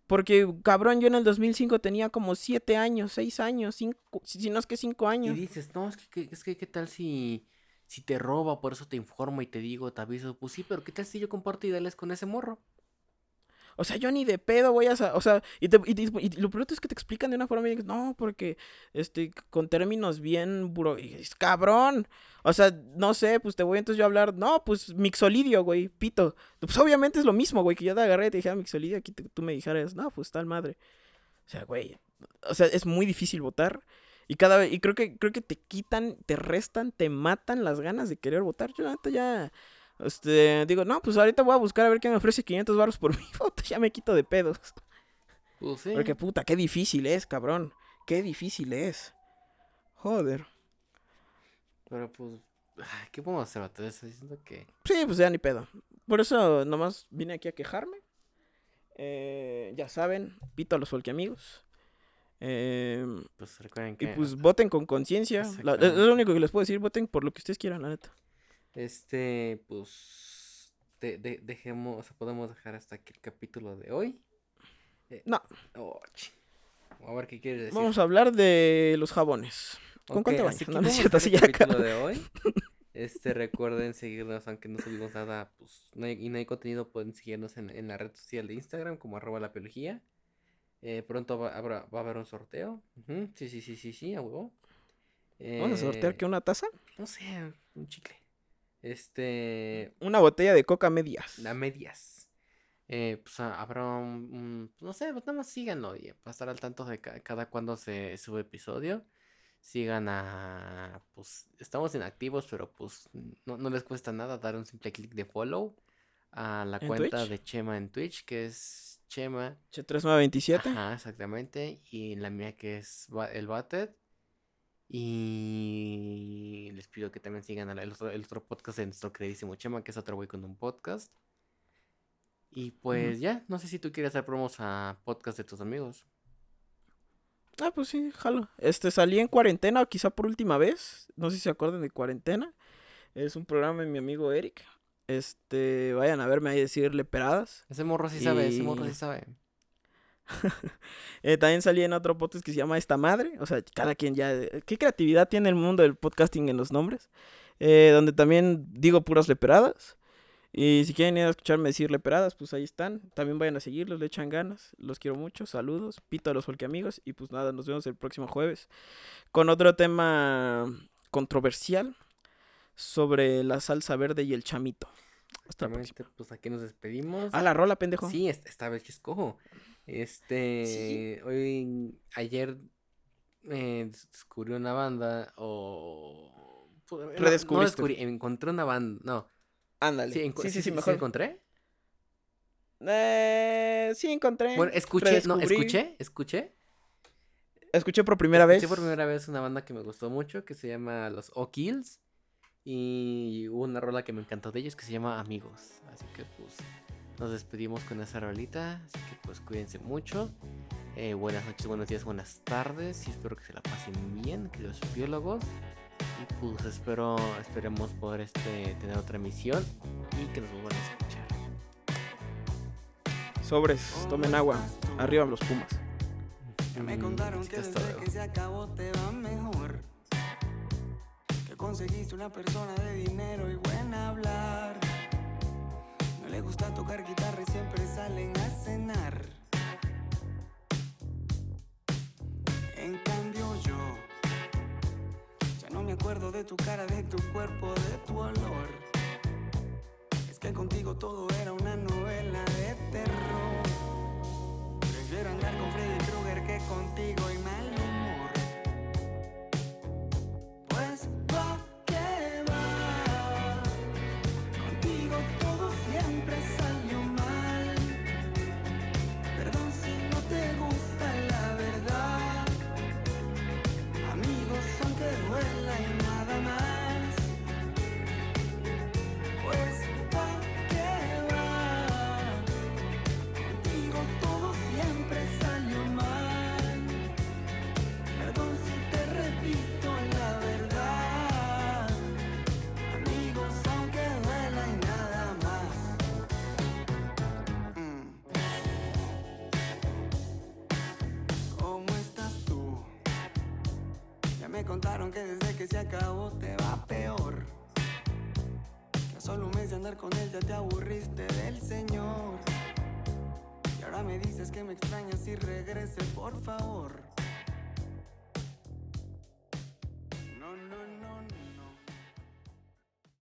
Porque, cabrón, yo en el 2005 tenía como 7 años, 6 años, cinco, si no es que 5 Y años. dices, no, es que, que- es que, ¿qué tal si, si te roba, por eso te informo y te digo, te aviso? Pues sí, pero ¿qué tal si yo comparto ideales con ese morro? O sea, yo ni de pedo voy a... O sea, y, te- lo peor es que te explican de una forma bien... No, porque, este, con términos bien... Buro... y es cabrón. O sea, no sé, pues te voy entonces yo a hablar... No, pues mixolidio, güey, pito. Pues obviamente es lo mismo, güey, que yo te agarré y te dije, ah, mixolidio, aquí tú me dijeras, no, pues tal madre. O sea, güey, o sea, es muy difícil votar. Y cada vez, y creo que, creo que te quitan, te restan, te matan las ganas de querer votar. Yo la ya, este, digo, no, pues ahorita voy a buscar a ver quién me ofrece 500 baros por mi voto. Ya me quito de pedos. Pues sí. Porque puta, qué difícil es, cabrón. Qué difícil es. Joder. Pero pues, ay, ¿qué podemos hacer, vato? Estoy diciendo que... Sí, pues ya ni pedo. Por eso nomás vine aquí a quejarme. Eh, ya saben, pito a los folqueamigos. Eh, Pues recuerden y que... pues voten con conciencia. Es lo único que les puedo decir, voten por lo que ustedes quieran, la neta. Este, pues... de- de- dejemos, o sea, podemos dejar hasta aquí el capítulo de hoy. Eh, No. oh, a ver qué quieres decir. Vamos a hablar de los jabones. ¿Con Ok, cuánto así que No, no es cierto, ya de hoy. Este, recuerden seguirnos, aunque no subimos nada, pues, no hay, y no hay contenido, pueden seguirnos en, en la red social de Instagram como arroba la biología. Eh, pronto va, habrá- va a haber un sorteo. Sí, sí, sí, sí, sí, a huevo. ¿Vamos a sortear Eh, que una taza? No sé, un chicle. Este. Una botella de coca medias. A medias. Eh, pues ha- habrá un, un- No sé, pues nada más síganlo y para estar al tanto de ca- cada cuando se sube episodio. Sigan a. Pues estamos inactivos, pero pues no, no les cuesta nada dar un simple clic de follow a la ¿En cuenta Twitch? de Chema en Twitch, que es Chema. H3927. Ajá, exactamente. Y la mía que es el Batted. Y les pido que también sigan el otro, el otro podcast de nuestro queridísimo Chema, que es otro güey con un podcast. Y pues ya, no sé si tú quieres hacer promos a podcast de tus amigos. Ah, pues sí, jalo. Este, salí en cuarentena, o quizá por última vez. No sé si se acuerdan de cuarentena. Es un programa de mi amigo Eric. Este, vayan a verme ahí decirle peradas. Ese morro sí sabe, ese morro sí sabe. Eh, también salí en otro podcast que se llama Esta Madre. O sea, cada quien ya. ¿Qué creatividad tiene el mundo del podcasting en los nombres? Eh, donde también digo puras leperadas. Y si quieren ir a escucharme decir leperadas, pues ahí están. También vayan a seguirlos, le echan ganas. Los quiero mucho. Saludos. Pito a los amigos. Y pues nada, nos vemos el próximo jueves. Con otro tema controversial sobre la salsa verde y el chamito. Hasta. Exactamente, pues aquí nos despedimos. Ah, la rola, pendejo. Sí, es- esta vez yo escojo. Este, hoy, ayer eh, des- descubrí una banda o... pu- no, No, descubrí, encontré una banda, no. Ándale. Sí, Sí, sí, sí, sí, mejor. encontré. Eh, sí, encontré. Bueno, escuché, no, redescubrí. escuché, escuché. Escuché por primera vez. Escuché por primera vez una banda que me gustó mucho, que se llama Los O'Kills. Y hubo una rola que me encantó de ellos que se llama Amigos. Así que pues nos despedimos con esa rolita. Así que pues cuídense mucho. Eh, buenas noches, buenos días, buenas tardes. Y espero que se la pasen bien, queridos biólogos. Y pues espero, esperemos poder este, tener otra emisión y que nos vuelvan a escuchar. Sobres, tomen agua. Arriba los pumas. Ya me Mm, contaron que que hasta desde luego. que se acabó te va mejor. Que conseguiste una persona de dinero y buena hablar. Le gusta tocar guitarra y siempre salen a cenar. En cambio yo ya no me acuerdo de tu cara, de tu cuerpo, de tu olor. Es que contigo todo era una novela de terror. Prefiero andar con Freddy Krueger que contigo y mal contaron que desde que se acabó te va peor. Que a solo un mes de andar con él ya te aburriste del Señor. Y ahora me dices que me extrañas y regrese, por favor.